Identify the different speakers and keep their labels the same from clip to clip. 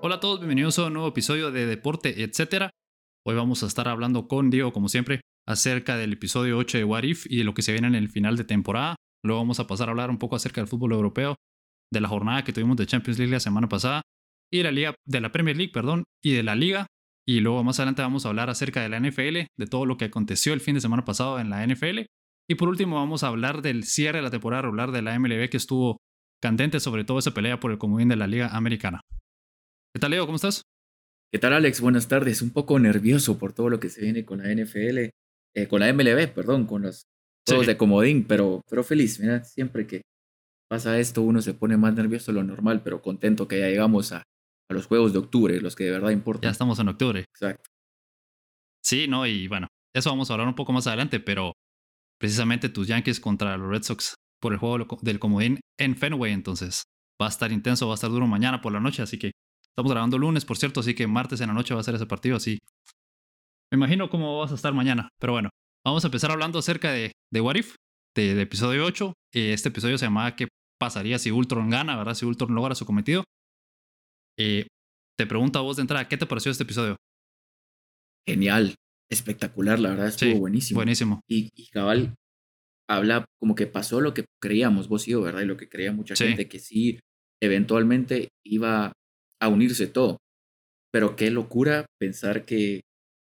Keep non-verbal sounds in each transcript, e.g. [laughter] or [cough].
Speaker 1: Hola a todos, bienvenidos a un nuevo episodio de Deporte, etcétera. Hoy vamos a estar hablando con Diego, como siempre, acerca del episodio 8 de What If y de lo que se viene en el final de temporada. Luego vamos a pasar a hablar un poco acerca del fútbol europeo, de la jornada que tuvimos de Champions League la semana pasada y de la liga de la Premier League, perdón, y de la liga. Y luego más adelante vamos a hablar acerca de la NFL, de todo lo que aconteció el fin de semana pasado en la NFL. Y por último vamos a hablar del cierre de la temporada regular de la MLB que estuvo candente, sobre todo esa pelea por el comodín de la Liga Americana. ¿Qué tal, Leo? ¿Cómo estás?
Speaker 2: ¿Qué tal, Alex? Buenas tardes. Un poco nervioso por todo lo que se viene con la NFL, eh, con la MLB, perdón, con los juegos de comodín, pero, pero feliz. Mira, siempre que pasa esto uno se pone más nervioso de lo normal, pero contento que ya llegamos a, a los juegos de octubre, los que de verdad importan.
Speaker 1: Ya estamos en octubre.
Speaker 2: Exacto.
Speaker 1: Sí, no, y bueno, eso vamos a hablar un poco más adelante, pero precisamente tus Yankees contra los Red Sox por el juego del comodín en Fenway, entonces va a estar intenso, va a estar duro mañana por la noche, así que Estamos grabando lunes, por cierto, así que martes en la noche va a ser ese partido, así. Me imagino cómo vas a estar mañana, pero bueno, vamos a empezar hablando acerca de, de What If, del episodio 8. Este episodio se llamaba ¿Qué pasaría si Ultron gana, verdad? Si Ultron logra su cometido. Eh, te pregunto a vos de entrada, ¿qué te pareció este episodio?
Speaker 2: Genial, espectacular, la verdad, estuvo buenísimo.
Speaker 1: Buenísimo.
Speaker 2: Y, y, cabal habla como que pasó lo que creíamos vos y yo, ¿verdad? Y lo que creía mucha gente, que sí, eventualmente iba a unirse todo. Pero qué locura pensar que,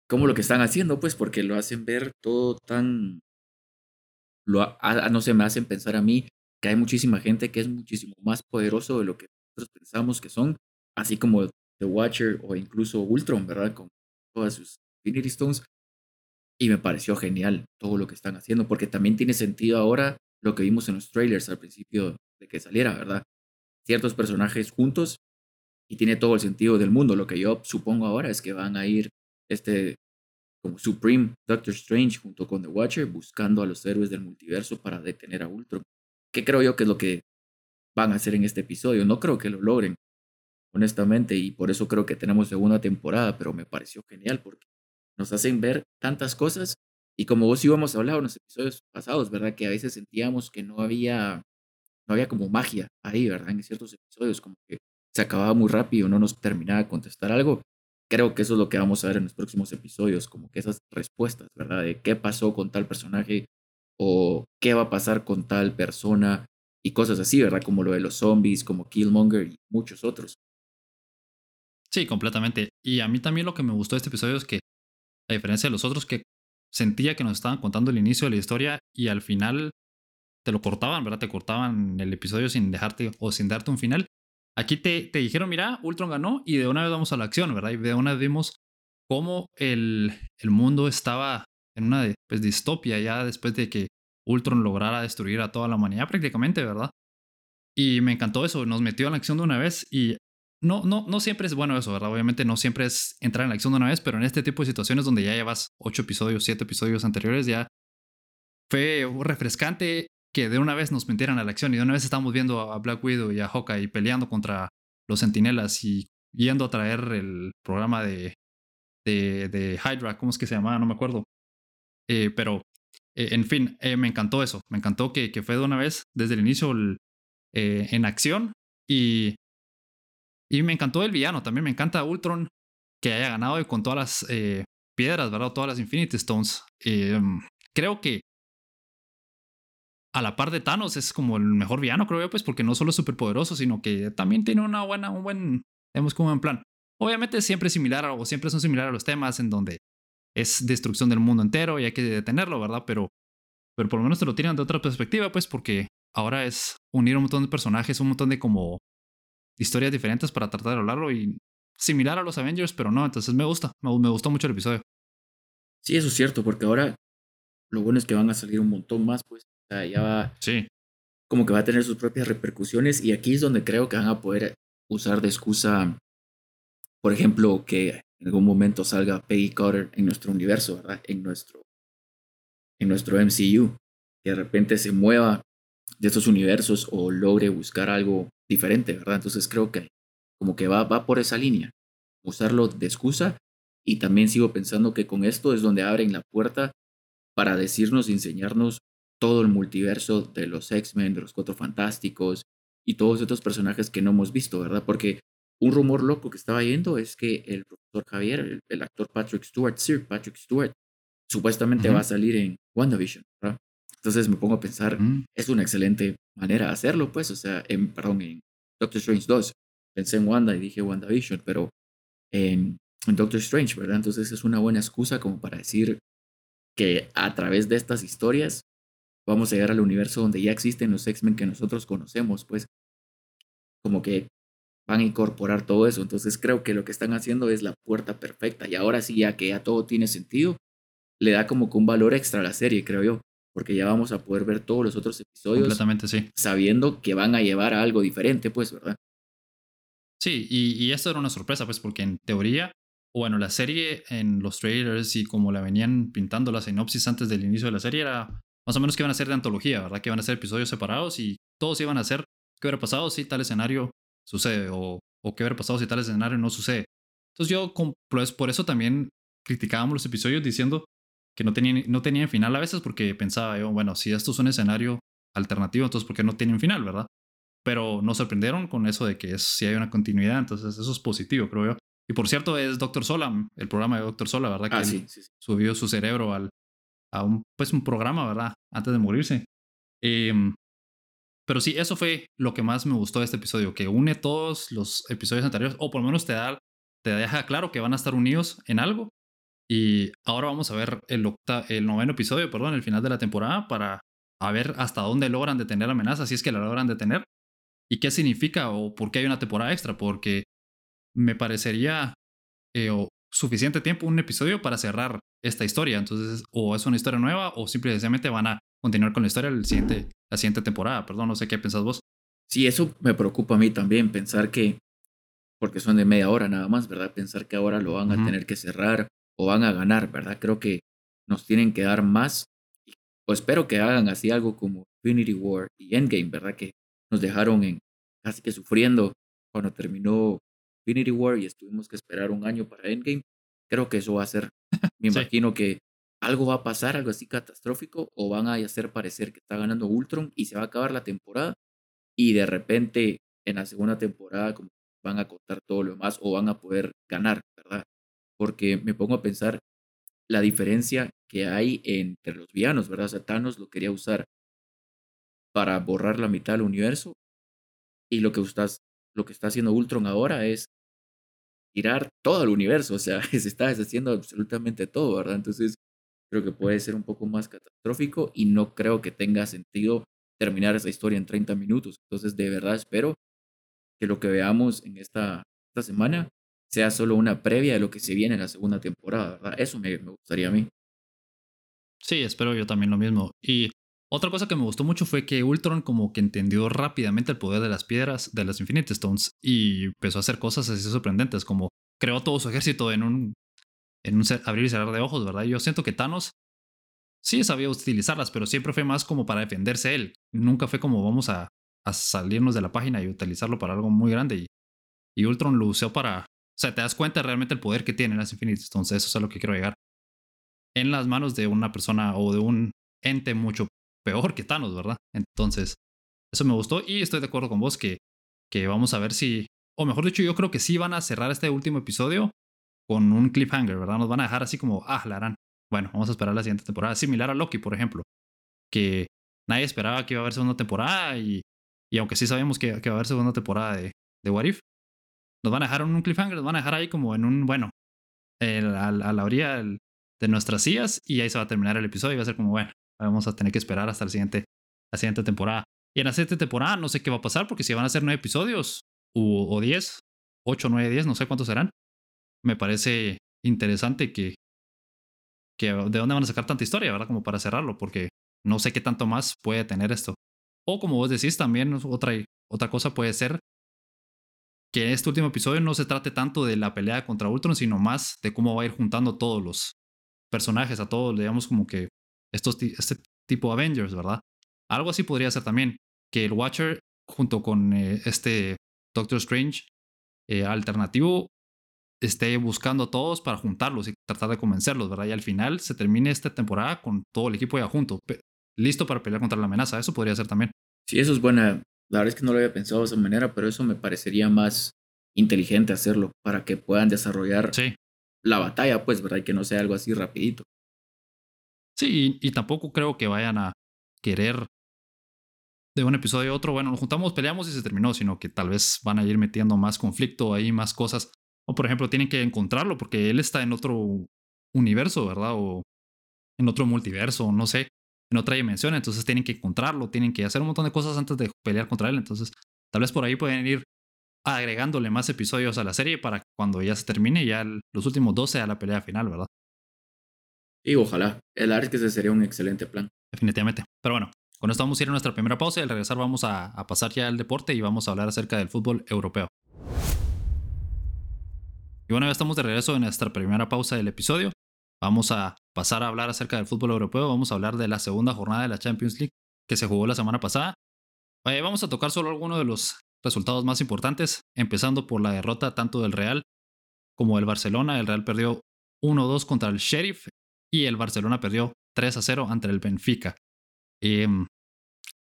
Speaker 2: como lo que están haciendo, pues, porque lo hacen ver todo tan, lo, no sé, me hacen pensar a mí que hay muchísima gente que es muchísimo más poderoso de lo que nosotros pensamos que son, así como The Watcher o incluso Ultron, ¿verdad? Con todas sus Infinity Stones. Y me pareció genial todo lo que están haciendo, porque también tiene sentido ahora lo que vimos en los trailers al principio de que saliera, ¿verdad? Ciertos personajes juntos y tiene todo el sentido del mundo. Lo que yo supongo ahora es que van a ir este como Supreme Doctor Strange junto con The Watcher buscando a los héroes del multiverso para detener a Ultron. ¿Qué creo yo que es lo que van a hacer en este episodio? No creo que lo logren, honestamente, y por eso creo que tenemos segunda temporada, pero me pareció genial porque nos hacen ver tantas cosas y como vos íbamos a hablar en los episodios pasados, ¿verdad? Que a veces sentíamos que no había no había como magia ahí, ¿verdad? En ciertos episodios, como que se acababa muy rápido, no nos terminaba de contestar algo. Creo que eso es lo que vamos a ver en los próximos episodios, como que esas respuestas, ¿verdad? De qué pasó con tal personaje o qué va a pasar con tal persona y cosas así, ¿verdad? Como lo de los zombies, como Killmonger y muchos otros.
Speaker 1: Sí, completamente. Y a mí también lo que me gustó de este episodio es que, a diferencia de los otros, que sentía que nos estaban contando el inicio de la historia y al final te lo cortaban, ¿verdad? Te cortaban el episodio sin dejarte o sin darte un final. Aquí te, te dijeron, mira, Ultron ganó y de una vez vamos a la acción, ¿verdad? Y de una vez vimos cómo el, el mundo estaba en una pues, distopia ya después de que Ultron lograra destruir a toda la humanidad prácticamente, ¿verdad? Y me encantó eso, nos metió en la acción de una vez y no, no, no siempre es bueno eso, ¿verdad? Obviamente no siempre es entrar en la acción de una vez, pero en este tipo de situaciones donde ya llevas ocho episodios, siete episodios anteriores, ya fue refrescante que de una vez nos metieran a la acción y de una vez estamos viendo a Black Widow y a Hawkeye peleando contra los sentinelas y yendo a traer el programa de, de, Hydra, ¿cómo es que se llamaba? No me acuerdo. Eh, pero, eh, en fin, eh, me encantó eso. Me encantó que, que, fue de una vez desde el inicio en acción y, y me encantó el villano. También me encanta Ultron que haya ganado y con todas las piedras, ¿verdad? Todas las Infinity Stones. creo que a la par de Thanos es como el mejor villano, creo yo, pues porque no solo es súper poderoso, sino que también tiene una buena, un buen, digamos, como un plan. Obviamente siempre es similar o siempre son similares a los temas en donde es destrucción del mundo entero y hay que detenerlo, ¿verdad? Pero, pero por lo menos te lo tiran de otra perspectiva, pues porque ahora es unir un montón de personajes, un montón de como historias diferentes para tratar de hablarlo y similar a los Avengers, pero no, entonces me gusta, me, me gustó mucho el episodio.
Speaker 2: Sí, eso es cierto, porque ahora lo bueno es que van a salir un montón más, pues ya va.
Speaker 1: Sí.
Speaker 2: Como que va a tener sus propias repercusiones. Y aquí es donde creo que van a poder usar de excusa, por ejemplo, que en algún momento salga Peggy Carter en nuestro universo, ¿verdad? En nuestro, en nuestro MCU. Que de repente se mueva de estos universos o logre buscar algo diferente, ¿verdad? Entonces creo que como que va, va por esa línea. Usarlo de excusa Y también sigo pensando que con esto es donde abren la puerta para decirnos, enseñarnos todo el multiverso de los X-Men, de los Cuatro Fantásticos y todos estos personajes que no hemos visto, ¿verdad? Porque un rumor loco que estaba yendo es que el profesor Javier, el, actor Patrick Stewart, Sir Patrick Stewart, supuestamente va a salir en WandaVision, ¿verdad? Entonces me pongo a pensar, mm. es una excelente manera de hacerlo, pues, o sea, en, perdón, en Doctor Strange 2 pensé en Wanda y dije WandaVision, pero en, en Doctor Strange, ¿verdad? Entonces es una buena excusa como para decir que a través de estas historias vamos a llegar al universo donde ya existen los X-Men que nosotros conocemos, pues como que van a incorporar todo eso. Entonces creo que lo que están haciendo es la puerta perfecta y ahora sí, ya que ya todo tiene sentido, le da como que un valor extra a la serie, creo yo, porque ya vamos a poder ver todos los otros episodios.
Speaker 1: Completamente, sí.
Speaker 2: Sabiendo que van a llevar a algo diferente, pues, ¿verdad?
Speaker 1: Sí, y, y esto era una sorpresa, pues, porque en teoría, bueno, la serie en los trailers y como la venían pintando la sinopsis antes del inicio de la serie era más o menos que iban a ser de antología, ¿verdad? Que iban a ser episodios separados y todos iban a ser qué hubiera pasado si tal escenario sucede o, o qué hubiera pasado si tal escenario no sucede. Entonces yo, pues, por eso también criticábamos los episodios diciendo que no tenían, no tenían final a veces porque pensaba yo, bueno, si esto es un escenario alternativo, entonces ¿por qué no tienen final, verdad? Pero nos sorprendieron con eso de que si hay una continuidad, entonces eso es positivo, creo yo. Y por cierto, es Doctor Sola, el programa de Doctor Sola, ¿verdad?
Speaker 2: Ah,
Speaker 1: que
Speaker 2: sí,
Speaker 1: subió su cerebro al, a un, pues, un programa, ¿verdad? Antes de morirse. Em, pero sí, eso fue lo que más me gustó de este episodio, que une todos los episodios anteriores, o por lo menos te, da, te deja claro que van a estar unidos en algo. Y ahora vamos a ver el, el noveno episodio, perdón, el final de la temporada, para a ver hasta dónde logran detener la amenaza, si es que la logran detener, y qué significa o por qué hay una temporada extra, porque me parecería eh, suficiente tiempo, un episodio para cerrar esta historia. Entonces, o es una historia nueva o simplemente van a continuar con la historia el siguiente, la siguiente temporada. Perdón, no sé qué pensás vos.
Speaker 2: Sí, eso me preocupa a mí también, pensar que, porque son de media hora nada más, ¿verdad? Pensar que ahora lo van a tener que cerrar o van a ganar, ¿verdad? Creo que nos tienen que dar más, o espero que hagan así algo como Infinity War y Endgame, ¿verdad? Que nos dejaron en casi que sufriendo cuando terminó Infinity War y estuvimos que esperar un año para Endgame. Creo que eso va a ser, [laughs] me imagino que algo va a pasar, algo así catastrófico, o van a hacer parecer que está ganando Ultron y se va a acabar la temporada y de repente en la segunda temporada como van a contar todo lo demás o van a poder ganar, ¿verdad? Porque me pongo a pensar la diferencia que hay entre los villanos, ¿verdad? O sea, Thanos lo quería usar para borrar la mitad del universo y lo que, estás, lo que está haciendo Ultron ahora es tirar todo el universo, o sea, [laughs] se está deshaciendo absolutamente todo, ¿verdad? Entonces, creo que puede ser un poco más catastrófico y no creo que tenga sentido terminar esa historia en 30 minutos. Entonces, de verdad espero que lo que veamos en esta, esta semana sea solo una previa de lo que se viene en la segunda temporada, ¿verdad? Eso me, gustaría a mí.
Speaker 1: Sí, espero yo también lo mismo. Y otra cosa que me gustó mucho fue que Ultron como que entendió rápidamente el poder de las piedras de las Infinity Stones y empezó a hacer cosas así sorprendentes, como creó todo su ejército en un, en un abrir y cerrar de ojos, ¿verdad? Yo siento que Thanos sí sabía utilizarlas, pero siempre fue más como para defenderse él. Nunca fue como vamos a, a salirnos de la página y utilizarlo para algo muy grande. Y, y Ultron lo usó para... O sea, te das cuenta realmente el poder que tienen las Infinity Stones. Eso es a lo que quiero llegar. En las manos de una persona o de un ente mucho peor que Thanos, ¿verdad? Entonces, eso me gustó y estoy de acuerdo con vos que, que vamos a ver si, o mejor dicho, yo creo que sí van a cerrar este último episodio con un cliffhanger, ¿verdad? Nos van a dejar así como, ah, la harán. Bueno, vamos a esperar la siguiente temporada, similar a Loki, por ejemplo, que nadie esperaba que iba a haber segunda temporada y, y aunque sí sabemos que, que, va a haber segunda temporada de, de What If, nos van a dejar en un cliffhanger, nos van a dejar ahí como en un, bueno, a, la orilla de nuestras sillas y ahí se va a terminar el episodio y va a ser como, bueno, Vamos a tener que esperar hasta la siguiente, la siguiente temporada. Y en la siguiente temporada no sé qué va a pasar porque si van a ser nueve episodios o, diez, ocho, nueve, diez, no sé cuántos serán. Me parece interesante que, que de dónde van a sacar tanta historia, ¿verdad? Como para cerrarlo, porque no sé qué tanto más puede tener esto. O como vos decís, también otra, otra cosa puede ser que este último episodio no se trate tanto de la pelea contra Ultron, sino más de cómo va a ir juntando todos los personajes, a todos, digamos, como que estos, este tipo de Avengers, ¿verdad? Algo así podría ser también, que el Watcher junto con eh, este Doctor Strange eh, alternativo esté buscando a todos para juntarlos y tratar de convencerlos, ¿verdad? Y al final se termine esta temporada con todo el equipo ya junto, listo para pelear contra la amenaza. Eso podría ser también.
Speaker 2: Sí, eso es buena. La verdad es que no lo había pensado de esa manera, pero eso me parecería más inteligente hacerlo para que puedan desarrollar la batalla, pues, ¿verdad? Y que no sea algo así rapidito.
Speaker 1: Sí, y, tampoco creo que vayan a querer de un episodio a otro, bueno, nos juntamos, peleamos y se terminó, sino que tal vez van a ir metiendo más conflicto ahí, más cosas. O por ejemplo, tienen que encontrarlo porque él está en otro universo, ¿verdad? O en otro multiverso, no sé, en otra dimensión. Entonces tienen que encontrarlo, tienen que hacer un montón de cosas antes de pelear contra él. Entonces, tal vez por ahí pueden ir agregándole más episodios a la serie para que cuando ya se termine, ya los últimos dos sea la pelea final, ¿verdad?
Speaker 2: Y ojalá. El que ese sería un excelente plan.
Speaker 1: Definitivamente. Pero bueno, con esto vamos a ir a nuestra primera pausa y al regresar vamos a, a pasar ya al deporte y vamos a hablar acerca del fútbol europeo. Y bueno, ya estamos de regreso en nuestra primera pausa del episodio. Vamos a pasar a hablar acerca del fútbol europeo. Vamos a hablar de la segunda jornada de la Champions League que se jugó la semana pasada. Eh, vamos a tocar solo algunos de los resultados más importantes, empezando por la derrota tanto del Real como del Barcelona. El Real perdió 1-2 contra el Sheriff y el Barcelona perdió 3-0 ante el Benfica. Em,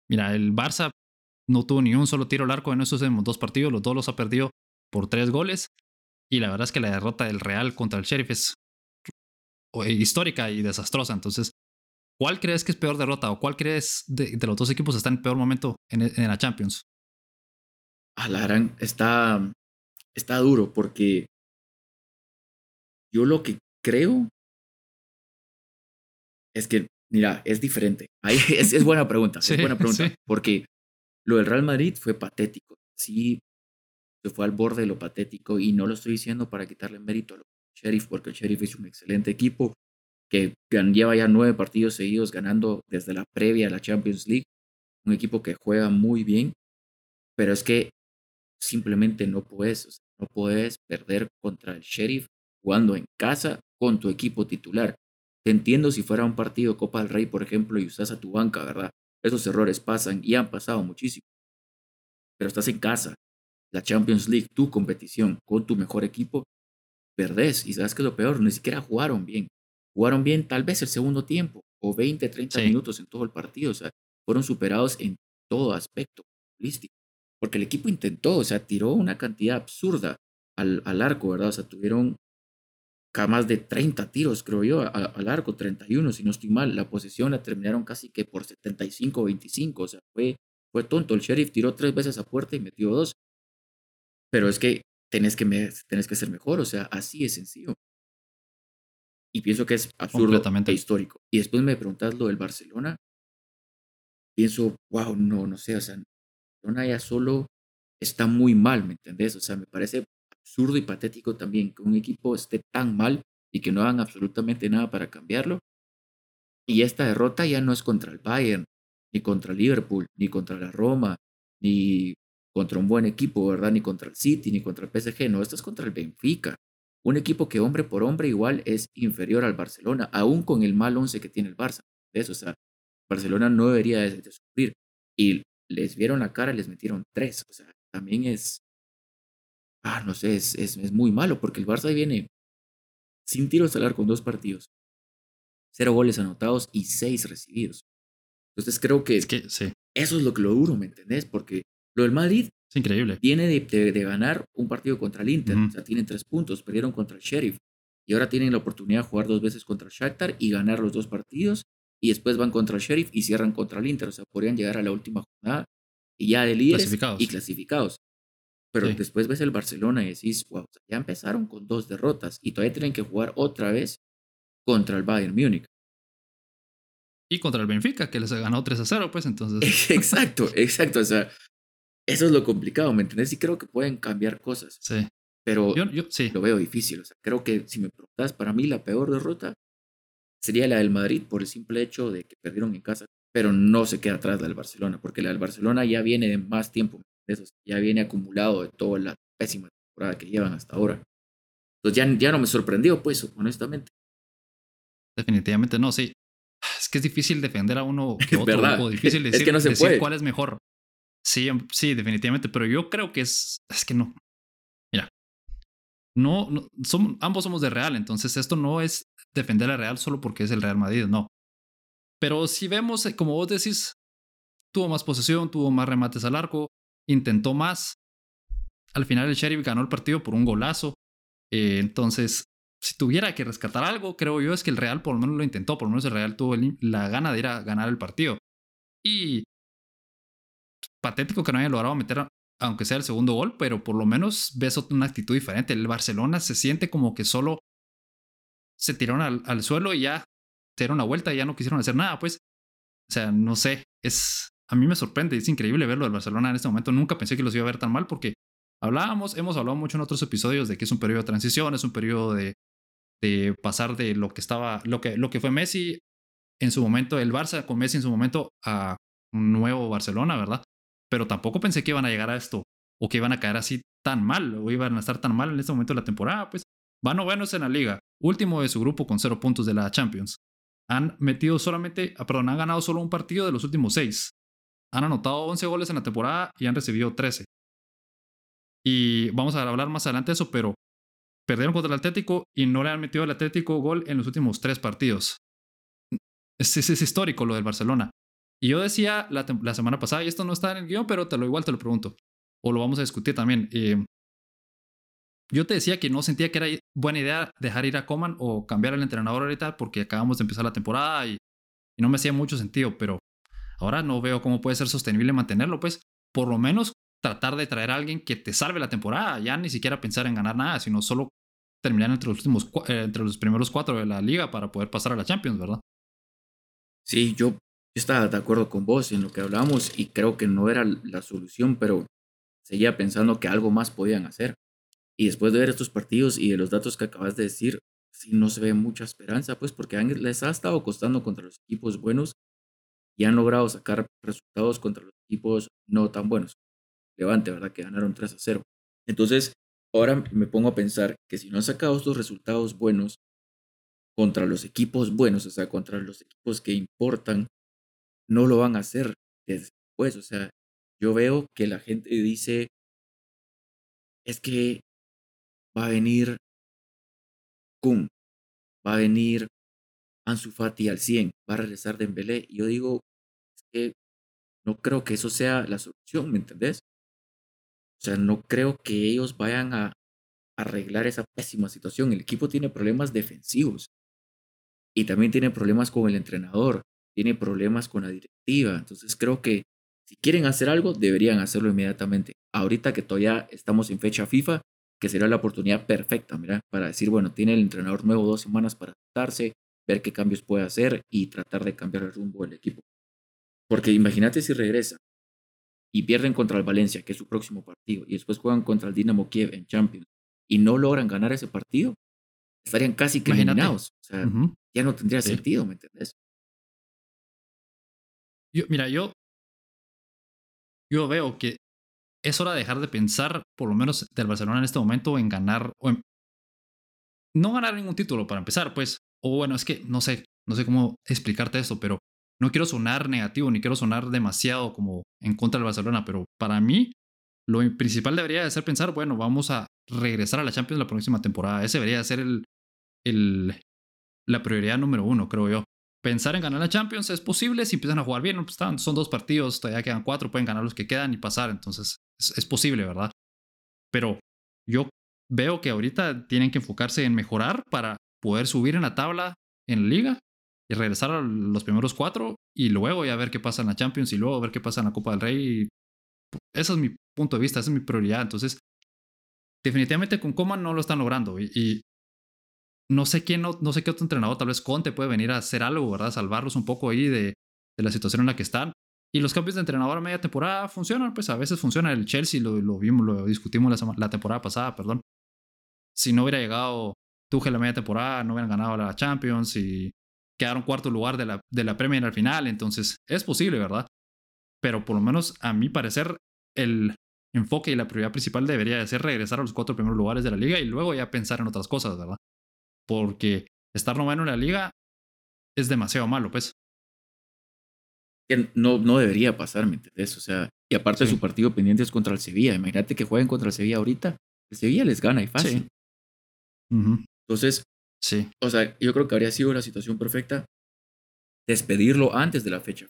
Speaker 1: mira, el Barça no tuvo ni un solo tiro al arco en esos dos partidos, los dos los ha perdido por tres goles. Y la verdad es que la derrota del Real contra el Sheriff es histórica y desastrosa. Entonces, ¿cuál crees que es peor derrota o cuál crees de, los dos equipos está en peor momento en, en la Champions?
Speaker 2: A la gran está, está duro porque yo lo que creo es que, mira, es diferente. Ahí [laughs] es, es buena pregunta, es buena pregunta. Porque lo del Real Madrid fue patético. Sí, se fue al borde de lo patético y no lo estoy diciendo para quitarle mérito al Sheriff, porque el Sheriff es un excelente equipo que lleva ya nueve partidos seguidos ganando desde la previa a la Champions League. Un equipo que juega muy bien, pero es que simplemente no puedes, no puedes perder contra el Sheriff jugando en casa con tu equipo titular. Te entiendo si fuera un partido Copa del Rey, por ejemplo, y usas a tu banca, ¿verdad? Esos errores pasan y han pasado muchísimo. Pero estás en casa, la Champions League, tu competición con tu mejor equipo, perdés. Y sabes que lo peor, ni siquiera jugaron bien. Jugaron bien tal vez el segundo tiempo, o 20, 30 minutos en todo el partido. O sea, fueron superados en todo aspecto futbolístico. Porque el equipo intentó, o sea, tiró una cantidad absurda al, al arco, ¿verdad? O sea, tuvieron más de 30 tiros, creo yo, al arco, 31, si no estoy mal. La posesión la terminaron casi que por 75-25, o sea, fue, fue tonto. El sheriff tiró tres veces a puerta y metió dos. Pero es que tenés que, tenés que ser mejor, o sea, así es sencillo. Y pienso que es absurdo e histórico. Y después me preguntas lo del Barcelona. Pienso, wow, no, no sé, o sea, Barcelona ya solo está muy mal, ¿me entendés? O sea, me parece absurdo y patético también que un equipo esté tan mal y que no hagan absolutamente nada para cambiarlo. Y esta derrota ya no es contra el Bayern, ni contra el Liverpool, ni contra la Roma, ni contra un buen equipo, ¿verdad? Ni contra el City, ni contra el PSG, no, esto es contra el Benfica. Un equipo que hombre por hombre igual es inferior al Barcelona, aún con el mal once que tiene el Barça. Eso, o sea, Barcelona no debería de, sufrir. Y les vieron la cara y les metieron tres. O sea, también es, ah, no sé, es, es, muy malo porque el Barça viene sin tiros al arco con dos partidos, cero goles anotados y seis recibidos. Entonces creo que,
Speaker 1: es que sí.
Speaker 2: eso es lo que lo duro, ¿me entendés? Porque lo del Madrid
Speaker 1: es increíble.
Speaker 2: Viene de, de, ganar un partido contra el Inter, o sea, tienen tres puntos, perdieron contra el Sheriff y ahora tienen la oportunidad de jugar dos veces contra el Shakhtar y ganar los dos partidos y después van contra el Sheriff y cierran contra el Inter, o sea, podrían llegar a la última jornada y ya de líderes y clasificados. Pero después ves el Barcelona y decís, wow, ya empezaron con dos derrotas y todavía tienen que jugar otra vez contra el Bayern Múnich.
Speaker 1: Y contra el Benfica, que les ganó 3 a 0, pues entonces. [laughs]
Speaker 2: exacto, exacto. O sea, eso es lo complicado, ¿me entendés? Y creo que pueden cambiar cosas.
Speaker 1: Sí.
Speaker 2: Pero
Speaker 1: yo, sí.
Speaker 2: lo veo difícil. O sea, creo que si me preguntas, para mí la peor derrota sería la del Madrid por el simple hecho de que perdieron en casa, pero no se queda atrás la del Barcelona, porque la del Barcelona ya viene de más tiempo eso ya viene acumulado de toda la pésima temporada que llevan hasta ahora. Entonces ya, ya no me sorprendió, pues, honestamente.
Speaker 1: Definitivamente no, sí. Es que es difícil defender a uno que [laughs] otro. ¿verdad? difícil decir, [laughs] es que no se decir cuál es mejor. Sí, sí, definitivamente. Pero yo creo que es. Es que no. Mira. no, ambos somos de Real, entonces esto no es defender a Real solo porque es el Real Madrid, no. Pero si vemos, eh, como vos decís, tuvo más posesión, tuvo más remates al arco, intentó más. Al final el Sheriff ganó el partido por un golazo. Eh, entonces, si tuviera que rescatar algo, creo yo es que el Real por lo menos lo intentó, por lo menos el Real tuvo la gana de ir a ganar el partido. Y patético que no haya logrado meter aunque sea el segundo gol, pero por lo menos ves una actitud diferente. El Barcelona se siente como que solo se tiraron al, suelo y ya se dieron una vuelta y ya no quisieron hacer nada, pues. O sea, no sé, es a mí me sorprende, es increíble verlo del Barcelona en este momento. Nunca pensé que los iba a ver tan mal porque hablábamos, hemos hablado mucho en otros episodios de que es un periodo de transición, es un periodo de, de pasar de lo que estaba, lo que, lo que fue Messi en su momento, el Barça con Messi en su momento a un nuevo Barcelona, ¿verdad? Pero tampoco pensé que iban a llegar a esto o que iban a caer así tan mal o iban a estar tan mal en este momento de la temporada. Pues van novenos en la liga, último de su grupo con cero puntos de la Champions. Han metido solamente, ah, perdón, han ganado solo un partido de los últimos seis. Han anotado 11 goles en la temporada y han recibido 13. Y vamos a hablar más adelante de eso, pero perdieron contra el Atlético y no le han metido al Atlético gol en los últimos tres partidos. Es, es histórico lo del Barcelona. Y yo decía la, semana pasada, y esto no está en el guion, pero te lo igual te lo pregunto, o lo vamos a discutir también. Eh, yo te decía que no sentía que era buena idea dejar ir a Coman o cambiar al entrenador ahorita porque acabamos de empezar la temporada y, no me hacía mucho sentido, pero ahora no veo cómo puede ser sostenible mantenerlo, pues por lo menos tratar de traer a alguien que te salve la temporada, ya ni siquiera pensar en ganar nada, sino solo terminar entre los últimos eh, entre los primeros cuatro de la liga para poder pasar a la Champions, ¿verdad?
Speaker 2: Sí, yo yo estaba de acuerdo con vos en lo que hablamos y creo que no era la solución, pero seguía pensando que algo más podían hacer. Y después de ver estos partidos y de los datos que acabas de decir, sí no se ve mucha esperanza, pues porque les ha estado costando contra los equipos buenos y han logrado sacar resultados contra los equipos no tan buenos. Levante, ¿verdad? Que ganaron 3 a 0. Entonces, ahora me pongo a pensar que si no han sacado estos resultados buenos contra los equipos buenos, o sea, contra los equipos que importan, no lo van a hacer después. O sea, yo veo que la gente dice, es que va a venir Kun, va a venir Ansu Fati al 100, va a regresar Dembélé. Y yo digo, es que no creo que eso sea la solución, ¿me entendés? O sea, no creo que ellos vayan a arreglar esa pésima situación. El equipo tiene problemas defensivos y también tiene problemas con el entrenador tiene problemas con la directiva. Entonces creo que si quieren hacer algo, deberían hacerlo inmediatamente. Ahorita que todavía estamos en fecha FIFA, que será la oportunidad perfecta, mira, para decir, bueno, tiene el entrenador nuevo dos semanas para adaptarse, ver qué cambios puede hacer y tratar de cambiar el rumbo del equipo. Porque imagínate si regresa y pierden contra el Valencia, que es su próximo partido, y después juegan contra el Dinamo Kiev en Champions y no logran ganar ese partido, estarían casi que eliminados. O sea, ya no tendría sentido, ¿me entiendes?
Speaker 1: Yo, mira, yo, yo veo que es hora de dejar de pensar, por lo menos del Barcelona en este momento, en ganar, o en, no ganar ningún título para empezar, pues, o bueno, es que no sé, no sé cómo explicarte esto, pero no quiero sonar negativo, ni quiero sonar demasiado como en contra del Barcelona, pero para mí lo principal debería de ser pensar, bueno, vamos a regresar a la Champions la próxima temporada. Ese debería ser el, el, la prioridad número uno, creo yo pensar en ganar la Champions es posible si empiezan a jugar bien. Pues son dos partidos, todavía quedan cuatro, pueden ganar los que quedan y pasar. Entonces es, posible, ¿verdad? Pero yo veo que ahorita tienen que enfocarse en mejorar para poder subir en la tabla en la liga y regresar a los primeros cuatro y luego ya ver qué pasa en la Champions y luego ver qué pasa en la Copa del Rey. Ese es mi punto de vista, esa es mi prioridad. Entonces, definitivamente con Coman no lo están logrando y no sé quién, no, no sé qué otro entrenador, tal vez Conte puede venir a hacer algo, ¿verdad? Salvarlos un poco ahí de, de la situación en la que están. Y los cambios de entrenador a media temporada funcionan, pues a veces funciona. El Chelsea lo, lo vimos, lo discutimos la, la, temporada pasada, perdón. Si no hubiera llegado Tuchel a media temporada, no hubieran ganado la Champions y quedaron cuarto lugar de la, de la Premier al final. Entonces, es posible, ¿verdad? Pero por lo menos, a mi parecer, el enfoque y la prioridad principal debería de ser regresar a los cuatro primeros lugares de la liga y luego ya pensar en otras cosas, ¿verdad? Porque estar noveno en la liga es demasiado malo, pues.
Speaker 2: No, no debería pasar, ¿me entiendes? O sea, y aparte su partido pendiente es contra el Sevilla. Imagínate que jueguen contra el Sevilla ahorita. El Sevilla les gana y fácil. Entonces,
Speaker 1: sí.
Speaker 2: O sea, yo creo que habría sido la situación perfecta despedirlo antes de la fecha,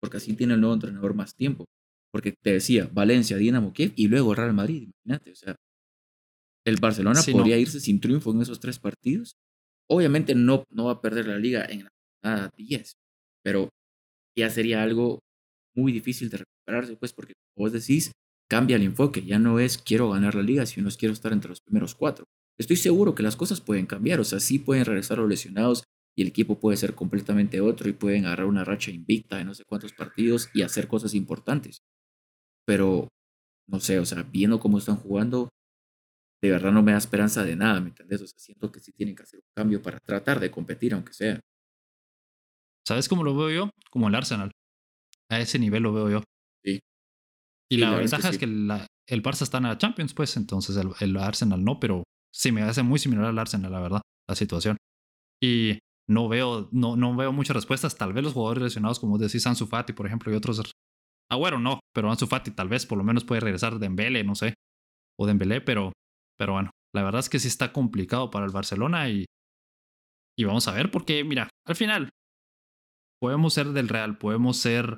Speaker 2: porque así tiene el nuevo entrenador más tiempo. Porque te decía, Valencia, Dinamo Kiev y luego Real Madrid, imagínate, o sea, el Barcelona podría irse sin triunfo en esos tres partidos. Obviamente no, no va a perder la liga en la 10, pero ya sería algo muy difícil de recuperarse, pues, porque como vos decís, cambia el enfoque, ya no es quiero ganar la liga, sino es quiero estar entre los primeros cuatro. Estoy seguro que las cosas pueden cambiar, o sea, sí pueden regresar los lesionados y el equipo puede ser completamente otro y pueden agarrar una racha invicta de no sé cuántos partidos y hacer cosas importantes. Pero, no sé, o sea, viendo cómo están jugando, de verdad no me da esperanza de nada, ¿me entendés? O sea, siento que sí tienen que hacer un cambio para tratar de competir, aunque sea.
Speaker 1: ¿Sabes cómo lo veo yo? Como el Arsenal. A ese nivel lo veo yo.
Speaker 2: Sí.
Speaker 1: Y la, ventaja es que, el Barça está en la Champions, pues, entonces el, el, Arsenal no, pero sí me hace muy similar al Arsenal, la verdad, la situación. Y no veo, no, no veo muchas respuestas. Tal vez los jugadores lesionados, como decís, Ansu Fati, por ejemplo, y otros. Agüero no, pero Ansu Fati tal vez por lo menos puede regresar de Dembele, no sé. O Dembélé, pero, pero bueno, la verdad es que sí está complicado para el Barcelona y, y vamos a ver, porque mira, al final podemos ser del Real, podemos ser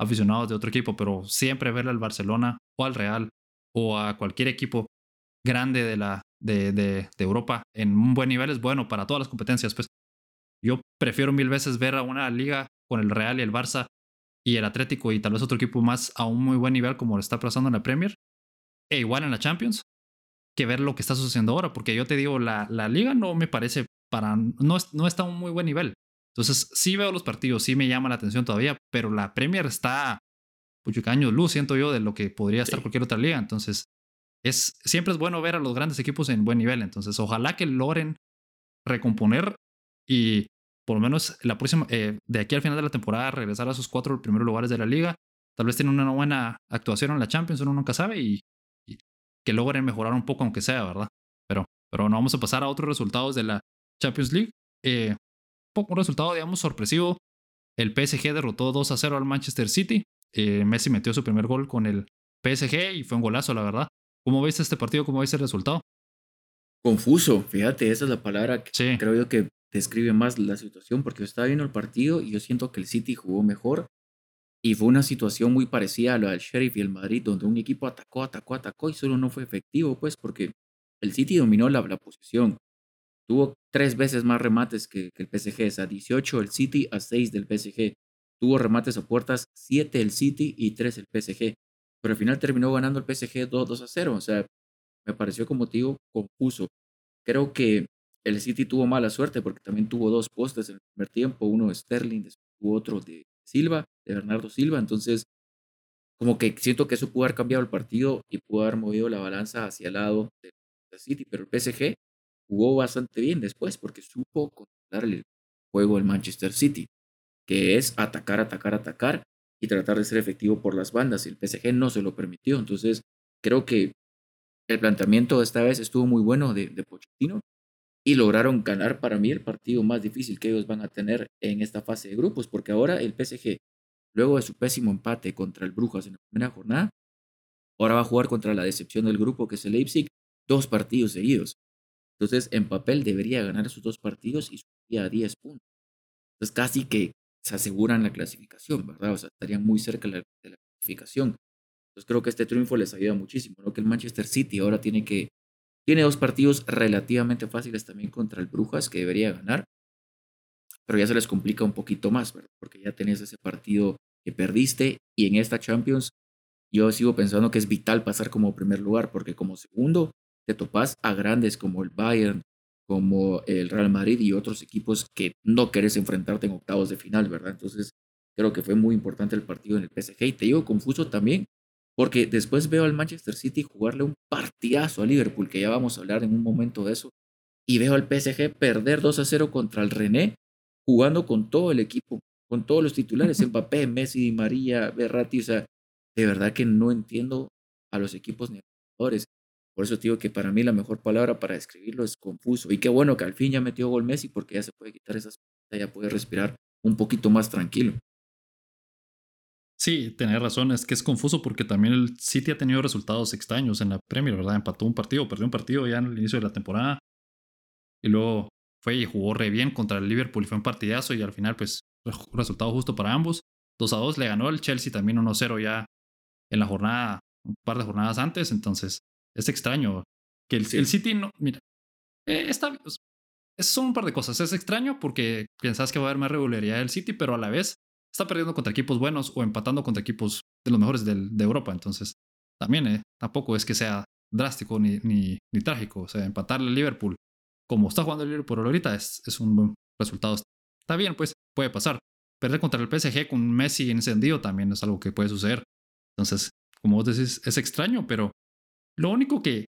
Speaker 1: aficionados de otro equipo, pero siempre verle al Barcelona o al Real o a cualquier equipo grande de, la, de, de, Europa en un buen nivel es bueno para todas las competencias. Pues yo prefiero mil veces ver a una liga con el Real y el Barça y el Atlético y tal vez otro equipo más a un muy buen nivel como lo está pasando en la Premier e igual en la Champions que ver lo que está sucediendo ahora, porque yo te digo, la, la liga no me parece para, no, no está a un muy buen nivel. Entonces, sí veo los partidos, sí me llama la atención todavía, pero la Premier está puchucaños luz, siento yo, de lo que podría estar cualquier otra liga. Entonces, es, siempre es bueno ver a los grandes equipos en buen nivel. Entonces, ojalá que logren recomponer y por lo menos la próxima, eh, de aquí al final de la temporada, regresar a esos cuatro primeros lugares de la liga. Tal vez tienen una buena actuación en la Champions, uno nunca sabe, y, que logren mejorar un poco, aunque sea, ¿verdad? Pero, pero no vamos a pasar a otros resultados de la Champions League. Eh, un resultado, digamos, sorpresivo. El PSG derrotó 2 a 0 al Manchester City. Eh, Messi metió su primer gol con el PSG y fue un golazo, la verdad. ¿Cómo viste este partido? ¿Cómo viste el resultado?
Speaker 2: Confuso, fíjate, esa es la palabra que creo yo que describe más la situación, porque yo estaba viendo el partido y yo siento que el City jugó mejor y fue una situación muy parecida a la del Sheriff y el Madrid, donde un equipo atacó, atacó, atacó y solo no fue efectivo, pues porque el City dominó la, la posición. Tuvo tres veces más remates que, el PSG, sea, 18 el City a 6 del PSG. Tuvo remates a puertas 7 el City y 3 el PSG. Pero al final terminó ganando el PSG 2, 2 a 0. O sea, me pareció como digo confuso. Creo que el City tuvo mala suerte porque también tuvo dos postes en el primer tiempo, uno de Sterling, después otro de Silva, de Bernardo Silva. Entonces, como que siento que eso pudo haber cambiado el partido y pudo haber movido la balanza hacia el lado del City, pero el PSG jugó bastante bien después porque supo controlar el juego del Manchester City, que es atacar, atacar, atacar y tratar de ser efectivo por las bandas. El PSG no se lo permitió. Entonces, creo que el planteamiento esta vez estuvo muy bueno de, de Pochettino y lograron ganar para mí el partido más difícil que ellos van a tener en esta fase de grupos, porque ahora el PSG, luego de su pésimo empate contra el Brujas en la primera jornada, ahora va a jugar contra la decepción del grupo que es el Leipzig, dos partidos seguidos. Entonces, en papel debería ganar esos dos partidos y subiría a 10 puntos. Entonces, casi que se aseguran la clasificación, ¿verdad? O sea, estarían muy cerca de la, clasificación. Entonces, creo que este triunfo les ayuda muchísimo, ¿no? Que el Manchester City ahora tiene que tiene dos partidos relativamente fáciles también contra el Brujas que debería ganar, pero ya se les complica un poquito más, ¿verdad? Porque ya tenés ese partido que perdiste y en esta Champions yo sigo pensando que es vital pasar como primer lugar, porque como segundo te topas a grandes como el Bayern, como el Real Madrid y otros equipos que no querés enfrentarte en octavos de final, ¿verdad? Entonces creo que fue muy importante el partido en el PSG y te digo confuso también porque después veo al Manchester City jugarle un partidazo a Liverpool, que ya vamos a hablar en un momento de eso. Y veo al PSG perder 2 a 0 contra el René, jugando con todo el equipo, con todos los titulares, [laughs] Mbappé, Messi, María, Berratti. O sea, de verdad que no entiendo a los equipos ni a los jugadores. Por eso digo que para mí la mejor palabra para describirlo es confuso. Y qué bueno que al fin ya metió gol Messi porque ya se puede quitar esas, ya puede respirar un poquito más tranquilo.
Speaker 1: Sí, tenés razón, es que es confuso porque también el City ha tenido resultados extraños en la Premier, ¿verdad? Empató un partido, perdió un partido ya en el inicio de la temporada. y luego fue y jugó re bien contra el Liverpool y fue un partidazo y al final pues resultado justo para ambos. 2 a 2 le ganó el Chelsea también 1-0 ya en la jornada, un par de jornadas antes, entonces es extraño que el, el City no, mira, eh, está, son un par de cosas. Es extraño porque piensas que va a haber más regularidad del City, pero a la vez está perdiendo contra equipos buenos o empatando contra equipos de los mejores de Europa. Entonces, también eh, tampoco es que sea drástico ni, trágico. O sea, empatarle al Liverpool como está jugando el Liverpool ahorita es, un buen resultado. Está bien, pues puede pasar. Perder contra el PSG con Messi encendido también es algo que puede suceder. Entonces, como vos decís, es extraño, pero lo único que,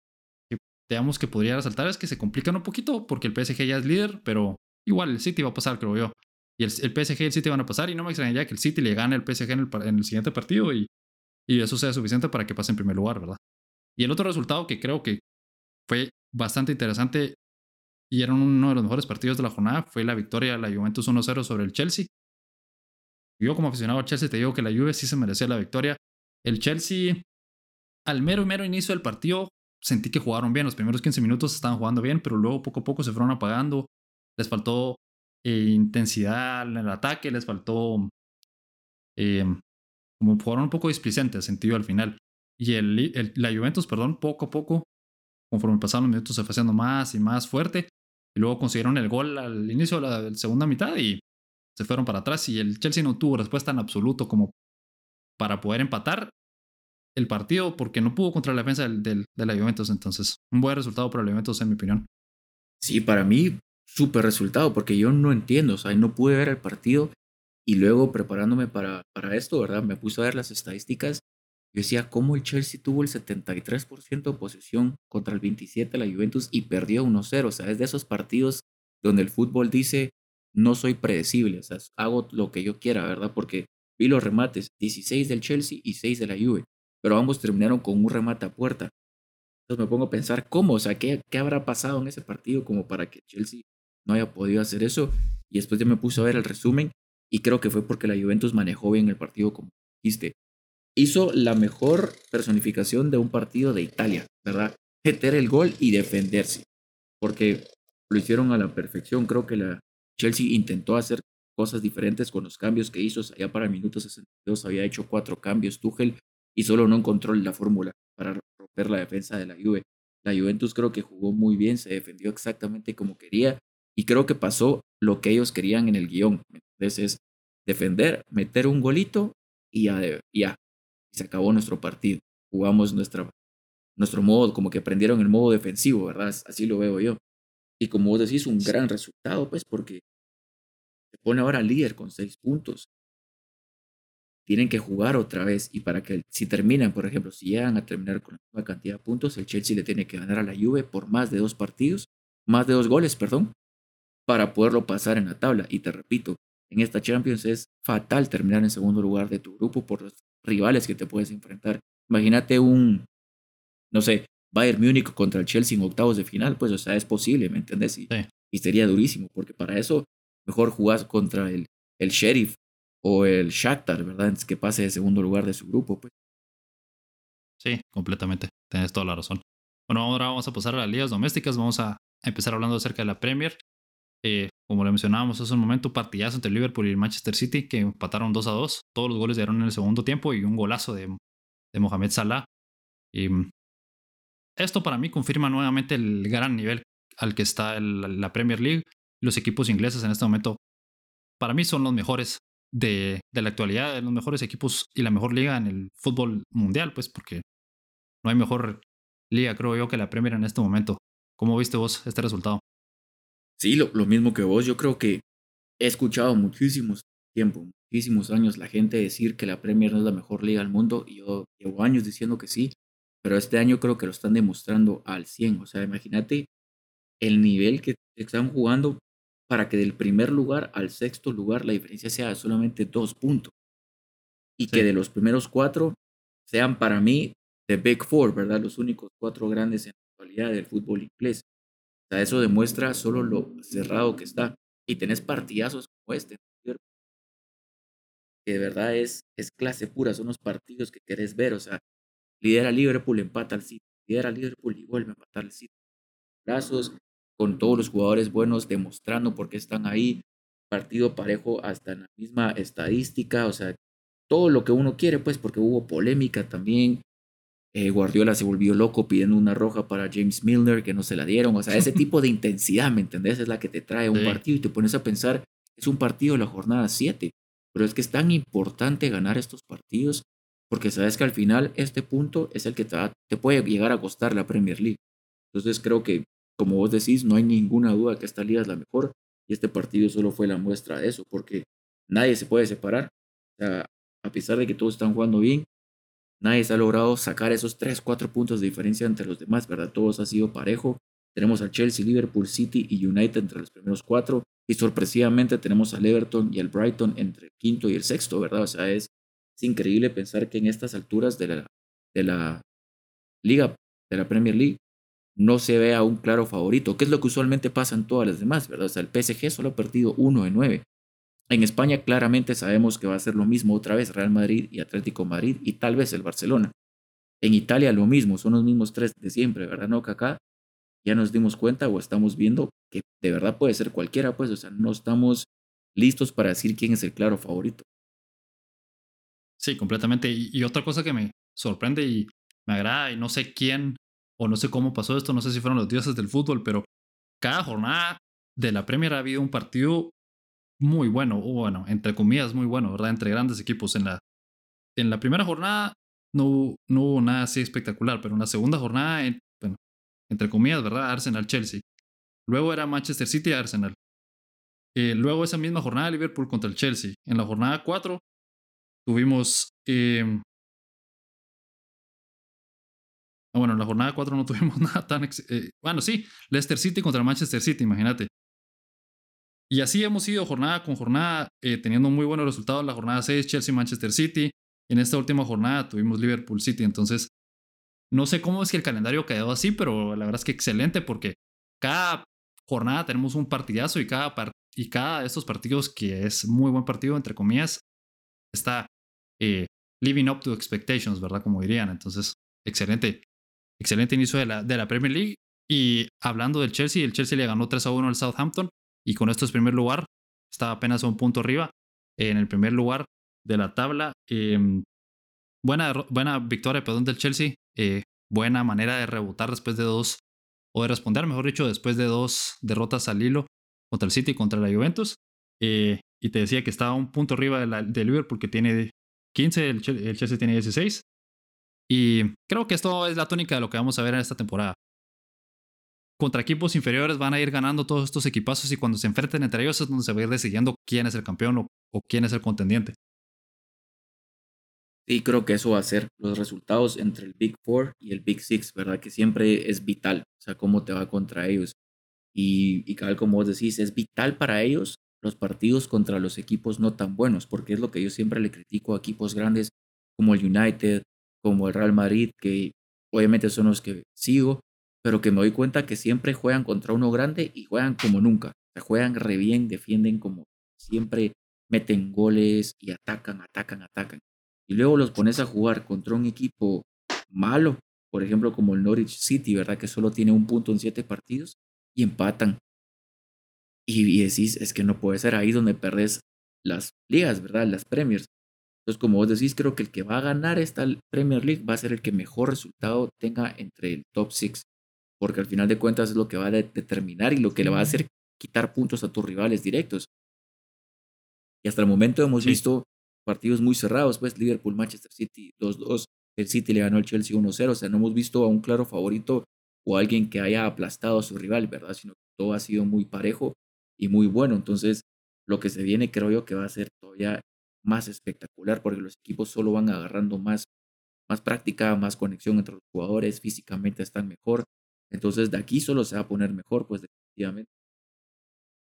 Speaker 1: digamos que podría resaltar es que se complican un poquito porque el PSG ya es líder, pero igual el City va a pasar, creo yo. Y el, PSG y el City van a pasar y no me extrañaría que el City le gane al PSG en el, en el siguiente partido y, y eso sea suficiente para que pase en primer lugar, ¿verdad? Y el otro resultado que creo que fue bastante interesante y era uno de los mejores partidos de la jornada fue la victoria de la Juventus 1-0 sobre el Chelsea. Yo como aficionado al Chelsea te digo que la Juve sí se merecía la victoria. El Chelsea, al mero mero inicio del partido, sentí que jugaron bien. Los primeros 15 minutos estaban jugando bien, pero luego poco a poco se fueron apagando. Les faltó eh, intensidad en el ataque, les faltó... Eh, como jugaron un poco displicentes, sentido al final. Y el, la Juventus, perdón, poco a poco, conforme pasaron los minutos, se fue haciendo más y más fuerte. Y luego consiguieron el gol al inicio de la segunda mitad y se fueron para atrás. Y el Chelsea no tuvo respuesta en absoluto como para poder empatar el partido porque no pudo contra la defensa del, de la Juventus. Entonces, un buen resultado para la Juventus, en mi opinión.
Speaker 2: Sí, para mí, súper resultado, porque yo no entiendo, o sea, no pude ver el partido y luego preparándome para, para esto, ¿verdad? Me puse a ver las estadísticas. Yo decía, ¿cómo el Chelsea tuvo el 73% de posesión contra el 27% de la Juventus y perdió 1-0? O sea, es de esos partidos donde el fútbol dice, no soy predecible, o sea, hago lo que yo quiera, ¿verdad? Porque vi los remates, 16 del Chelsea y 6 de la Juve pero ambos terminaron con un remate a puerta. Entonces me pongo a pensar, ¿cómo? O sea, ¿qué, qué habrá pasado en ese partido como para que Chelsea no haya podido hacer eso? Y después ya me puse a ver el resumen y creo que fue porque la Juventus manejó bien el partido, como dijiste. Hizo la mejor personificación de un partido de Italia, ¿verdad? Meter el gol y defenderse, porque lo hicieron a la perfección. Creo que la Chelsea intentó hacer cosas diferentes con los cambios que hizo. Allá para el minuto 62 había hecho cuatro cambios. Tuchel y solo no encontró la fórmula para romper la defensa de la Juve. La Juventus creo que jugó muy bien, se defendió exactamente como quería y creo que pasó lo que ellos querían en el guion. Entonces es defender, meter un golito y ya, ya. se acabó nuestro partido. Jugamos nuestra, nuestro modo, como que aprendieron el modo defensivo, ¿verdad? Así lo veo yo. Y como vos decís, un gran resultado, pues, porque se pone ahora líder con seis puntos tienen que jugar otra vez y para que si terminan, por ejemplo, si llegan a terminar con la misma cantidad de puntos, el Chelsea le tiene que ganar a la Juve por más de dos partidos, más de dos goles, perdón, para poderlo pasar en la tabla. Y te repito, en esta Champions es fatal terminar en segundo lugar de tu grupo por los rivales que te puedes enfrentar. Imagínate un, no sé, Bayern Múnich contra el Chelsea en octavos de final, pues o sea, es posible, ¿me entiendes? Y, y sería durísimo, porque para eso mejor jugás contra el, el Sheriff o el Shakhtar, ¿verdad? Antes que pase de segundo lugar de su grupo, pues.
Speaker 1: Sí, completamente. Tienes toda la razón. Bueno, ahora vamos a pasar a las ligas domésticas. Vamos a empezar hablando acerca de la Premier. Eh, como le mencionábamos hace un momento, partidazo entre Liverpool y el Manchester City que empataron 2 a 2. Todos los goles dieron en el segundo tiempo y un golazo de, Mohamed Salah. Y mm, esto para mí confirma nuevamente el gran nivel al que está la Premier League. Los equipos ingleses en este momento, para mí, son los mejores de, la actualidad, los mejores equipos y la mejor liga en el fútbol mundial, pues porque no hay mejor liga, creo yo, que la Premier en este momento. ¿Cómo viste vos este resultado?
Speaker 2: Sí, lo, lo mismo que vos. Yo creo que he escuchado muchísimos tiempo, muchísimos años la gente decir que la Premier no es la mejor liga del mundo y yo llevo años diciendo que sí, pero este año creo que lo están demostrando al 100. O sea, imagínate el nivel que están jugando para que del primer lugar al sexto lugar la diferencia sea de solamente dos puntos. Y que de los primeros cuatro sean para mí The Big Four, ¿verdad? Los únicos cuatro grandes en la actualidad del fútbol inglés. O sea, eso demuestra solo lo cerrado que está. Y tenés partidazos como este, que de verdad es, es clase pura, son los partidos que querés ver. O sea, lidera Liverpool, empata al City, lidera Liverpool y vuelve a empatar al City. Brazos, con todos los jugadores buenos demostrando por qué están ahí, partido parejo hasta en la misma estadística, o sea, todo lo que uno quiere, pues, porque hubo polémica también. Eh, Guardiola se volvió loco pidiendo una roja para James Milner que no se la dieron. O sea, ese [laughs] tipo de intensidad, ¿me entendés? Es la que te trae un partido y te pones a pensar, es un partido de la jornada 7. Pero es que es tan importante ganar estos partidos porque sabes que al final este punto es el que te, te puede llegar a costar la Premier League. Entonces creo que, como vos decís, no hay ninguna duda que esta liga es la mejor y este partido solo fue la muestra de eso porque nadie se puede separar. O sea, a pesar de que todos están jugando bien, nadie se ha logrado sacar esos 3, 4 puntos de diferencia entre los demás, ¿verdad? Todos ha sido parejo. Tenemos al Chelsea, Liverpool, City y United entre los primeros cuatro. Y sorpresivamente tenemos al Everton y al Brighton entre el quinto y el sexto, ¿verdad? O sea, es, increíble pensar que en estas alturas de la, de la liga, de la Premier League, no se vea un claro favorito, que es lo que usualmente pasa en todas las demás, ¿verdad? O sea, el PSG solo ha perdido uno de nueve. En España claramente sabemos que va a ser lo mismo otra vez Real Madrid y Atlético Madrid y tal vez el Barcelona. En Italia lo mismo, son los mismos tres de siempre, ¿verdad? No, que acá ya nos dimos cuenta o estamos viendo que de verdad puede ser cualquiera, pues, o sea, no estamos listos para decir quién es el claro favorito.
Speaker 1: Sí, completamente. Y, otra cosa que me sorprende y me agrada, y no sé quién o no sé cómo pasó esto, no sé si fueron los dioses del fútbol, pero cada jornada de la Premier ha habido un partido muy bueno, o bueno, entre comillas, muy bueno, ¿verdad? Entre grandes equipos. En la, en la primera jornada no, no hubo nada así espectacular, pero en la segunda jornada, bueno, entre comillas, ¿verdad? Arsenal-Chelsea. Luego era Manchester City-Arsenal. Eh, luego esa misma jornada Liverpool contra el Chelsea. En la jornada 4 tuvimos... Ah, bueno, en la jornada 4 no [laughs] tuvimos nada tan... Eh, bueno, sí, Leicester City contra Manchester City, imagínate. Y así hemos ido jornada con jornada, eh, teniendo muy buenos resultados. La jornada 6, Chelsea-Manchester City. En esta última jornada tuvimos Liverpool City. Entonces, no sé cómo es que el calendario quedó así, pero la verdad es que excelente porque cada jornada tenemos un partidazo y cada, y cada de estos partidos, que es muy buen partido, entre comillas, está eh, living up to expectations, ¿verdad? Como dirían. Entonces, excelente. Excelente inicio de la, de la Premier League. Y hablando del Chelsea, el Chelsea le ganó 3 a 1 al Southampton y con esto es primer lugar. Estaba apenas un punto arriba en el primer lugar de la tabla. Em, buena, buena victoria perdón, del Chelsea. Eh, buena manera de rebotar después de dos, o de responder, mejor dicho, después de dos derrotas al hilo contra el City y contra la Juventus. Eh, y te decía que estaba un punto arriba de, la, de Liverpool que tiene 15, el, el Chelsea tiene 16. Y creo que esto es la tónica de lo que vamos a ver en esta temporada contra equipos inferiores van a ir ganando todos estos equipazos y cuando se enfrenten entre ellos es donde se va a ir decidiendo quién es el campeón o, quién es el contendiente.
Speaker 2: Sí, creo que eso va a ser los resultados entre el Big Four y el Big Six, ¿verdad? Que siempre es vital, o sea, cómo te va contra ellos. Y, y cada como vos decís, es vital para ellos los partidos contra los equipos no tan buenos, porque es lo que yo siempre le critico a equipos grandes como el United, como el Real Madrid, que obviamente son los que sigo, pero que me doy cuenta que siempre juegan contra uno grande y juegan como nunca. Se juegan re bien, defienden como siempre, meten goles y atacan, atacan, atacan. Y luego los pones a jugar contra un equipo malo, por ejemplo, como el Norwich City, ¿verdad? Que solo tiene un punto en siete partidos y empatan. Y, decís, es que no puede ser ahí donde perdés las ligas, ¿verdad? Las Premiers. Entonces, como vos decís, creo que el que va a ganar esta Premier League va a ser el que mejor resultado tenga entre el top six porque al final de cuentas es lo que va a determinar y lo que le va a hacer quitar puntos a tus rivales directos. Y hasta el momento hemos visto partidos muy cerrados, pues Liverpool, Manchester City 2-2, el City le ganó al Chelsea 1-0, o sea, no hemos visto a un claro favorito o alguien que haya aplastado a su rival, ¿verdad? Sino que todo ha sido muy parejo y muy bueno. Entonces, lo que se viene creo yo que va a ser todavía más espectacular porque los equipos solo van agarrando más, más práctica, más conexión entre los jugadores, físicamente están mejor entonces de aquí solo se va a poner mejor, pues definitivamente.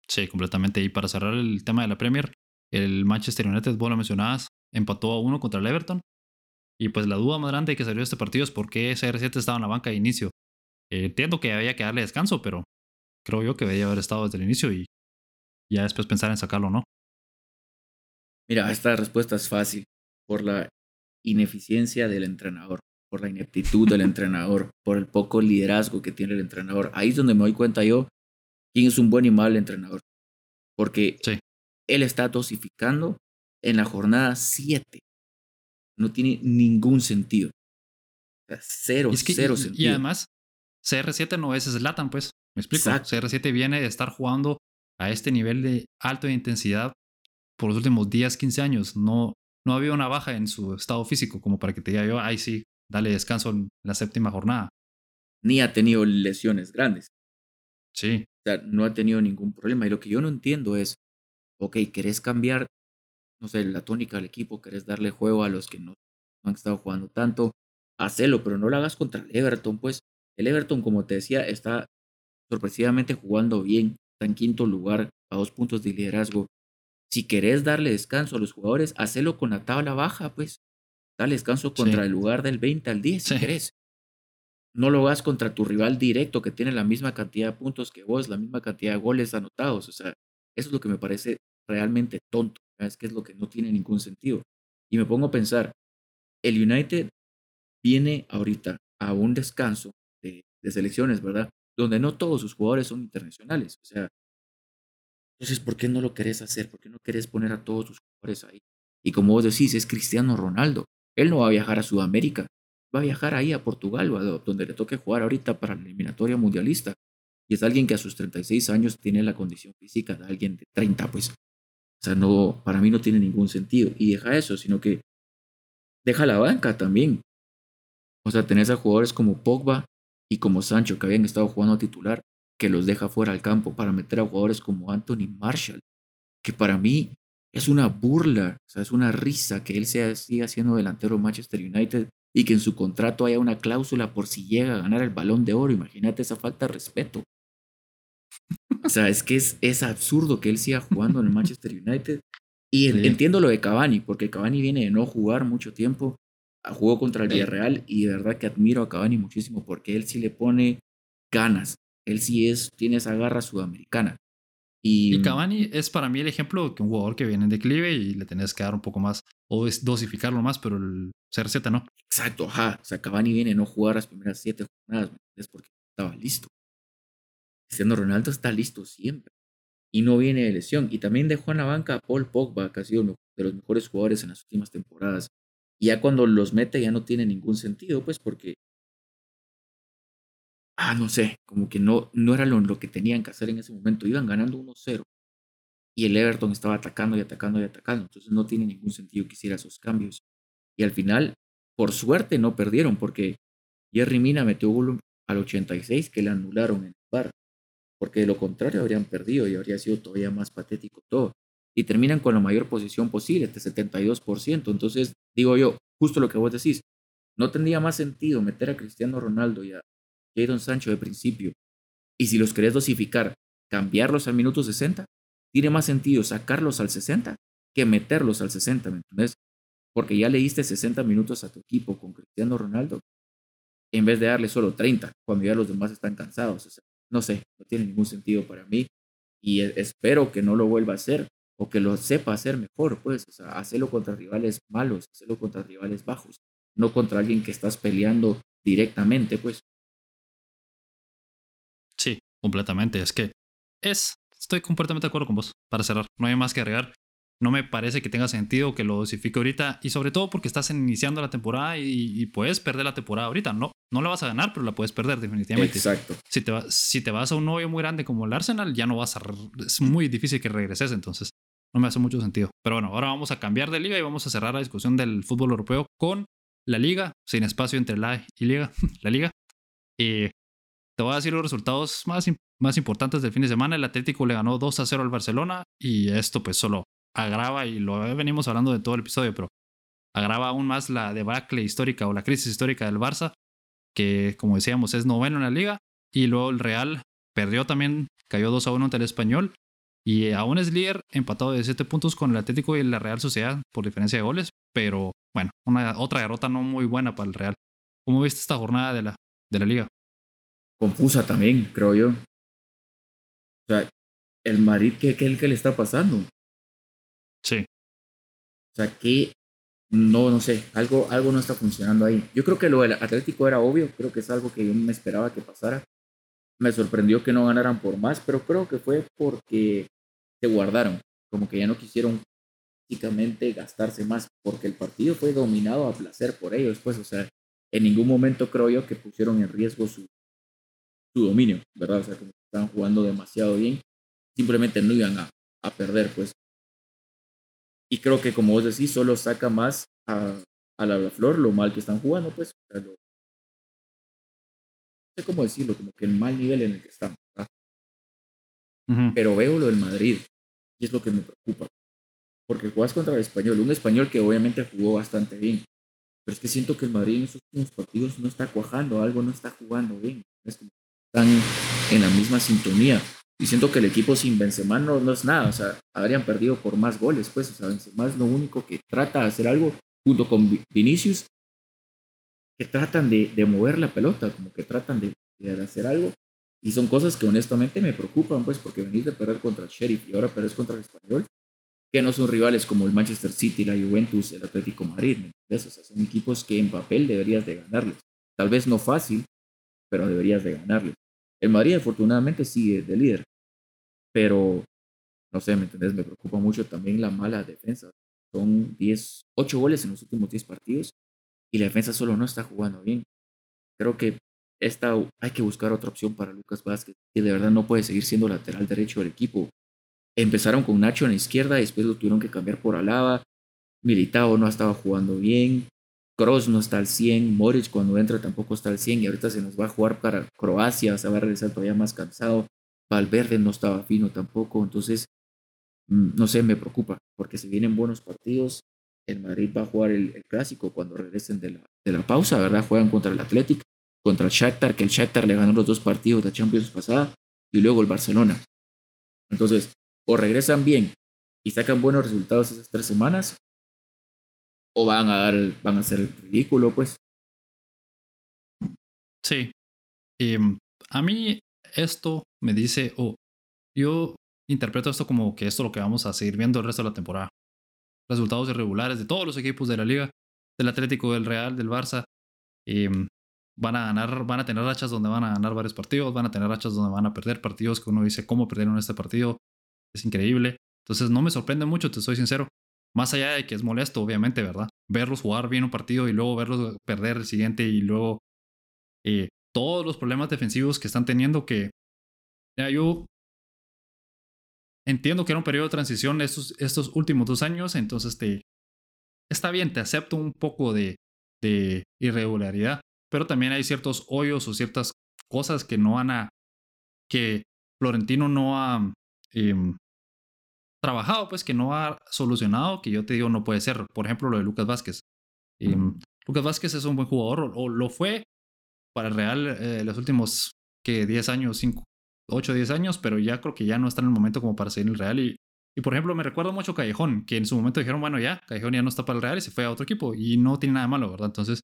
Speaker 1: Sí, completamente. Y para cerrar el tema de la Premier, el Manchester United, vos lo mencionabas, empató a uno contra el Everton. Y pues la duda más grande que salió de este partido es por qué CR7 estaba en la banca de inicio. Eh, entiendo que había que darle descanso, pero creo yo que debería haber estado desde el inicio y ya después pensar en sacarlo, ¿no?
Speaker 2: Mira, esta respuesta es fácil. Por la ineficiencia del entrenador por la ineptitud del entrenador, por el poco liderazgo que tiene el entrenador. Ahí es donde me doy cuenta yo quién es un buen y mal entrenador. Porque él está dosificando en la jornada 7. No tiene ningún sentido. cero, cero sentido.
Speaker 1: Y además, CR7 no es Slatan, pues. ¿Me explico? CR7 viene de estar jugando a este nivel de alto de intensidad por los últimos 10, 15 años. No, no había una baja en su estado físico como para que te diga yo, ay, sí, dale descanso en la séptima jornada.
Speaker 2: Ni ha tenido lesiones grandes.
Speaker 1: Sí.
Speaker 2: O sea, no ha tenido ningún problema. Y lo que yo no entiendo es, ok, ¿querés cambiar, no sé, la tónica del equipo? ¿Querés darle juego a los que no, no han estado jugando tanto? Hacelo, pero no lo hagas contra el Everton, pues. El Everton, como te decía, está sorpresivamente jugando bien. Está en quinto lugar a dos puntos de liderazgo. Si querés darle descanso a los jugadores, hacelo con la tabla baja, pues. Dale descanso contra el lugar del 20 al 10, si querés. No lo hagas contra tu rival directo que tiene la misma cantidad de puntos que vos, la misma cantidad de goles anotados. O sea, eso es lo que me parece realmente tonto. Es que es lo que no tiene ningún sentido. Y me pongo a pensar, el United viene ahorita a un descanso de, de selecciones, ¿verdad? Donde no todos sus jugadores son internacionales. O sea, entonces, ¿por qué no lo querés hacer? ¿Por qué no querés poner a todos tus jugadores ahí? Y como vos decís, es Cristiano Ronaldo. Él no va a viajar a Sudamérica, va a viajar ahí a Portugal, donde le toque jugar ahorita para la eliminatoria mundialista. Y es alguien que a sus 36 años tiene la condición física de alguien de 30, pues. O sea, no, para mí no tiene ningún sentido. Y deja eso, sino que deja la banca también. O sea, tenés a jugadores como Pogba y como Sancho que habían estado jugando a titular que los deja fuera al campo para meter a jugadores como Anthony Marshall, que para mí es una burla, o sea, es una risa que él sea, siga siendo delantero Manchester United y que en su contrato haya una cláusula por si llega a ganar el balón de oro. Imagínate esa falta de respeto. O sea, es que es, es absurdo que él siga jugando en el Manchester United. Y entiendo lo de Cavani, porque Cavani viene de no jugar mucho tiempo. Jugó contra el Villarreal y de verdad que admiro a Cavani muchísimo porque él sí le pone ganas él sí es, tiene esa garra sudamericana.
Speaker 1: Y, Cavani es para mí el ejemplo de un jugador que viene en declive y le tenés que dar un poco más o es dosificarlo más, pero el CR7 no.
Speaker 2: Exacto, ajá. O sea, Cavani viene a no jugar las primeras siete jornadas, es porque estaba listo. Cristiano Ronaldo está listo siempre y no viene de lesión. Y también dejó en la banca a Paul Pogba, que ha sido uno de los mejores jugadores en las últimas temporadas. Y ya cuando los mete ya no tiene ningún sentido, pues porque ah, no sé, como que no, no era lo, que tenían que hacer en ese momento. Iban ganando 1-0 y el Everton estaba atacando y atacando y atacando. Entonces no tiene ningún sentido que hiciera esos cambios. Y al final, por suerte, no perdieron porque Jerry Mina metió gol al 86 que le anularon en el bar. Porque de lo contrario habrían perdido y habría sido todavía más patético todo. Y terminan con la mayor posición posible, de 72%. Entonces, digo yo, justo lo que vos decís, no tendría más sentido meter a Cristiano Ronaldo y a, Jadon Sancho de principio. Y si los querés dosificar, cambiarlos al minuto 60, tiene más sentido sacarlos al 60 que meterlos al 60, ¿me entiendes? Porque ya le diste 60 minutos a tu equipo con Cristiano Ronaldo, en vez de darle solo 30, cuando ya los demás están cansados. no sé, no tiene ningún sentido para mí. Y e, espero que no lo vuelva a hacer o que lo sepa hacer mejor, pues, o sea, hacerlo contra rivales malos, hacerlo contra rivales bajos, no contra alguien que estás peleando directamente, pues.
Speaker 1: Completamente. Es que es, estoy completamente de acuerdo con vos. Para cerrar, no hay más que agregar. No me parece que tenga sentido que lo dosifique ahorita y sobre todo porque estás iniciando la temporada y, puedes perder la temporada ahorita. No, no la vas a ganar, pero la puedes perder definitivamente.
Speaker 2: Exacto.
Speaker 1: Si te, si te vas a un novio muy grande como el Arsenal, ya no vas a... Es muy difícil que regreses, entonces no me hace mucho sentido. Pero bueno, ahora vamos a cambiar de liga y vamos a cerrar la discusión del fútbol europeo con la liga, sin espacio entre la y liga, [laughs] la liga. Y te voy a decir los resultados más, más importantes del fin de semana. El Atlético le ganó 2 a 0 al Barcelona y esto pues solo agrava, y lo venimos hablando de todo el episodio, pero agrava aún más la debacle histórica o la crisis histórica del Barça, que como decíamos es noveno en la liga. Y luego el Real perdió también, cayó 2 a 1 ante el Español. Y aún es líder, empatado de 7 puntos con el Atlético y la Real Sociedad por diferencia de goles. Pero bueno, una, otra derrota no muy buena para el Real. ¿Cómo viste esta jornada de la, de la liga?
Speaker 2: Confusa también, creo yo. O sea, el Madrid, ¿qué, qué, qué le está pasando?
Speaker 1: Sí.
Speaker 2: O sea, que no, no sé, algo, algo no está funcionando ahí. Yo creo que lo del Atlético era obvio, creo que es algo que yo me esperaba que pasara. me sorprendió que no ganaran por más, pero creo que fue porque se guardaron, como que ya no quisieron básicamente gastarse más, porque el partido fue dominado a placer por ellos, pues, o sea, en ningún momento creo yo que pusieron en riesgo su, su dominio, ¿verdad? O sea, como estaban jugando demasiado bien, simplemente no iban a, a perder, pues. Y creo que, como vos decís, solo saca más a, a la Flor lo mal que están jugando, pues. O no sé cómo decirlo, como que el mal nivel en el que están. Pero veo lo del Madrid y es lo que me preocupa. Porque juegas contra el español, un español que obviamente jugó bastante bien. Pero es que siento que el Madrid en esos últimos partidos no está cuajando, algo no está jugando bien. Están en la misma sintonía. Y siento que el equipo sin Benzema no, no es nada. O sea, habrían perdido por más goles, pues. O sea, Benzema es lo único que trata de hacer algo junto con Vinicius, que tratan de, de mover la pelota, como que tratan de, de, hacer algo. Y son cosas que honestamente me preocupan, pues, porque venís de perder contra el Sheriff y ahora perdés contra el Español, que no son rivales como el Manchester City, la Juventus, el Atlético Madrid, ¿me O sea, son equipos que en papel deberías de ganarles. Tal vez no fácil, pero deberías de ganarles. El Madrid afortunadamente sigue de líder, pero no sé, ¿me entendés? Me preocupa mucho también la mala defensa. Son 10, 8 goles en los últimos 10 partidos y la defensa solo no está jugando bien. Creo que esta, hay que buscar otra opción para Lucas Vázquez, que de verdad no puede seguir siendo lateral derecho del equipo. Empezaron con Nacho en la izquierda, y después lo tuvieron que cambiar por Alaba. Militao no estaba jugando bien. Cross no está al 100. Moritz cuando entra tampoco está al 100 y ahorita se nos va a jugar para Croacia, se va a regresar todavía más cansado. Valverde no estaba fino tampoco. Entonces, Mm, no sé, me preocupa, porque si vienen buenos partidos, el Madrid va a jugar el, clásico cuando regresen de la, de la, pausa, ¿verdad? Juegan contra el Athletic, contra el Shakhtar, que el Shakhtar le ganó los dos partidos de Champions pasada, y luego el Barcelona. Entonces, o regresan bien y sacan buenos resultados esas tres semanas, o van a dar, van a el ridículo, pues.
Speaker 1: Sí. Em, a mí esto me dice, oh, yo interpreto esto como que esto es lo que vamos a seguir viendo el resto de la temporada. Resultados irregulares de todos los equipos de la liga, del Atlético, del Real, del Barça. Em, van a ganar, van a tener rachas donde van a ganar varios partidos, van a tener rachas donde van a perder partidos que uno dice cómo perdieron este partido. Es increíble. Entonces no me sorprende mucho, te soy sincero. Más allá de que es molesto, obviamente, ¿verdad? Verlos jugar bien un partido y luego verlos perder el siguiente y luego eh, todos los problemas defensivos que están teniendo que yo entiendo que era un periodo de transición estos, estos últimos dos años, entonces te, está bien, te acepto un poco de, de irregularidad, pero también hay ciertos hoyos o ciertas cosas que no van a, que Florentino no ha em, trabajado, pues que no ha solucionado, que yo te digo no puede ser. Por ejemplo, lo de Lucas Vázquez. Em, Lucas Vázquez es un buen jugador, o, lo fue para el Real eh, los últimos que 10 años, 5, 8 o 10 años, pero ya creo que ya no está en el momento como para seguir en el Real. Y, y por ejemplo, me recuerdo mucho Callejón, que en su momento dijeron, bueno, ya, Callejón ya no está para el Real y se fue a otro equipo. Y no tiene nada malo, ¿verdad? Entonces,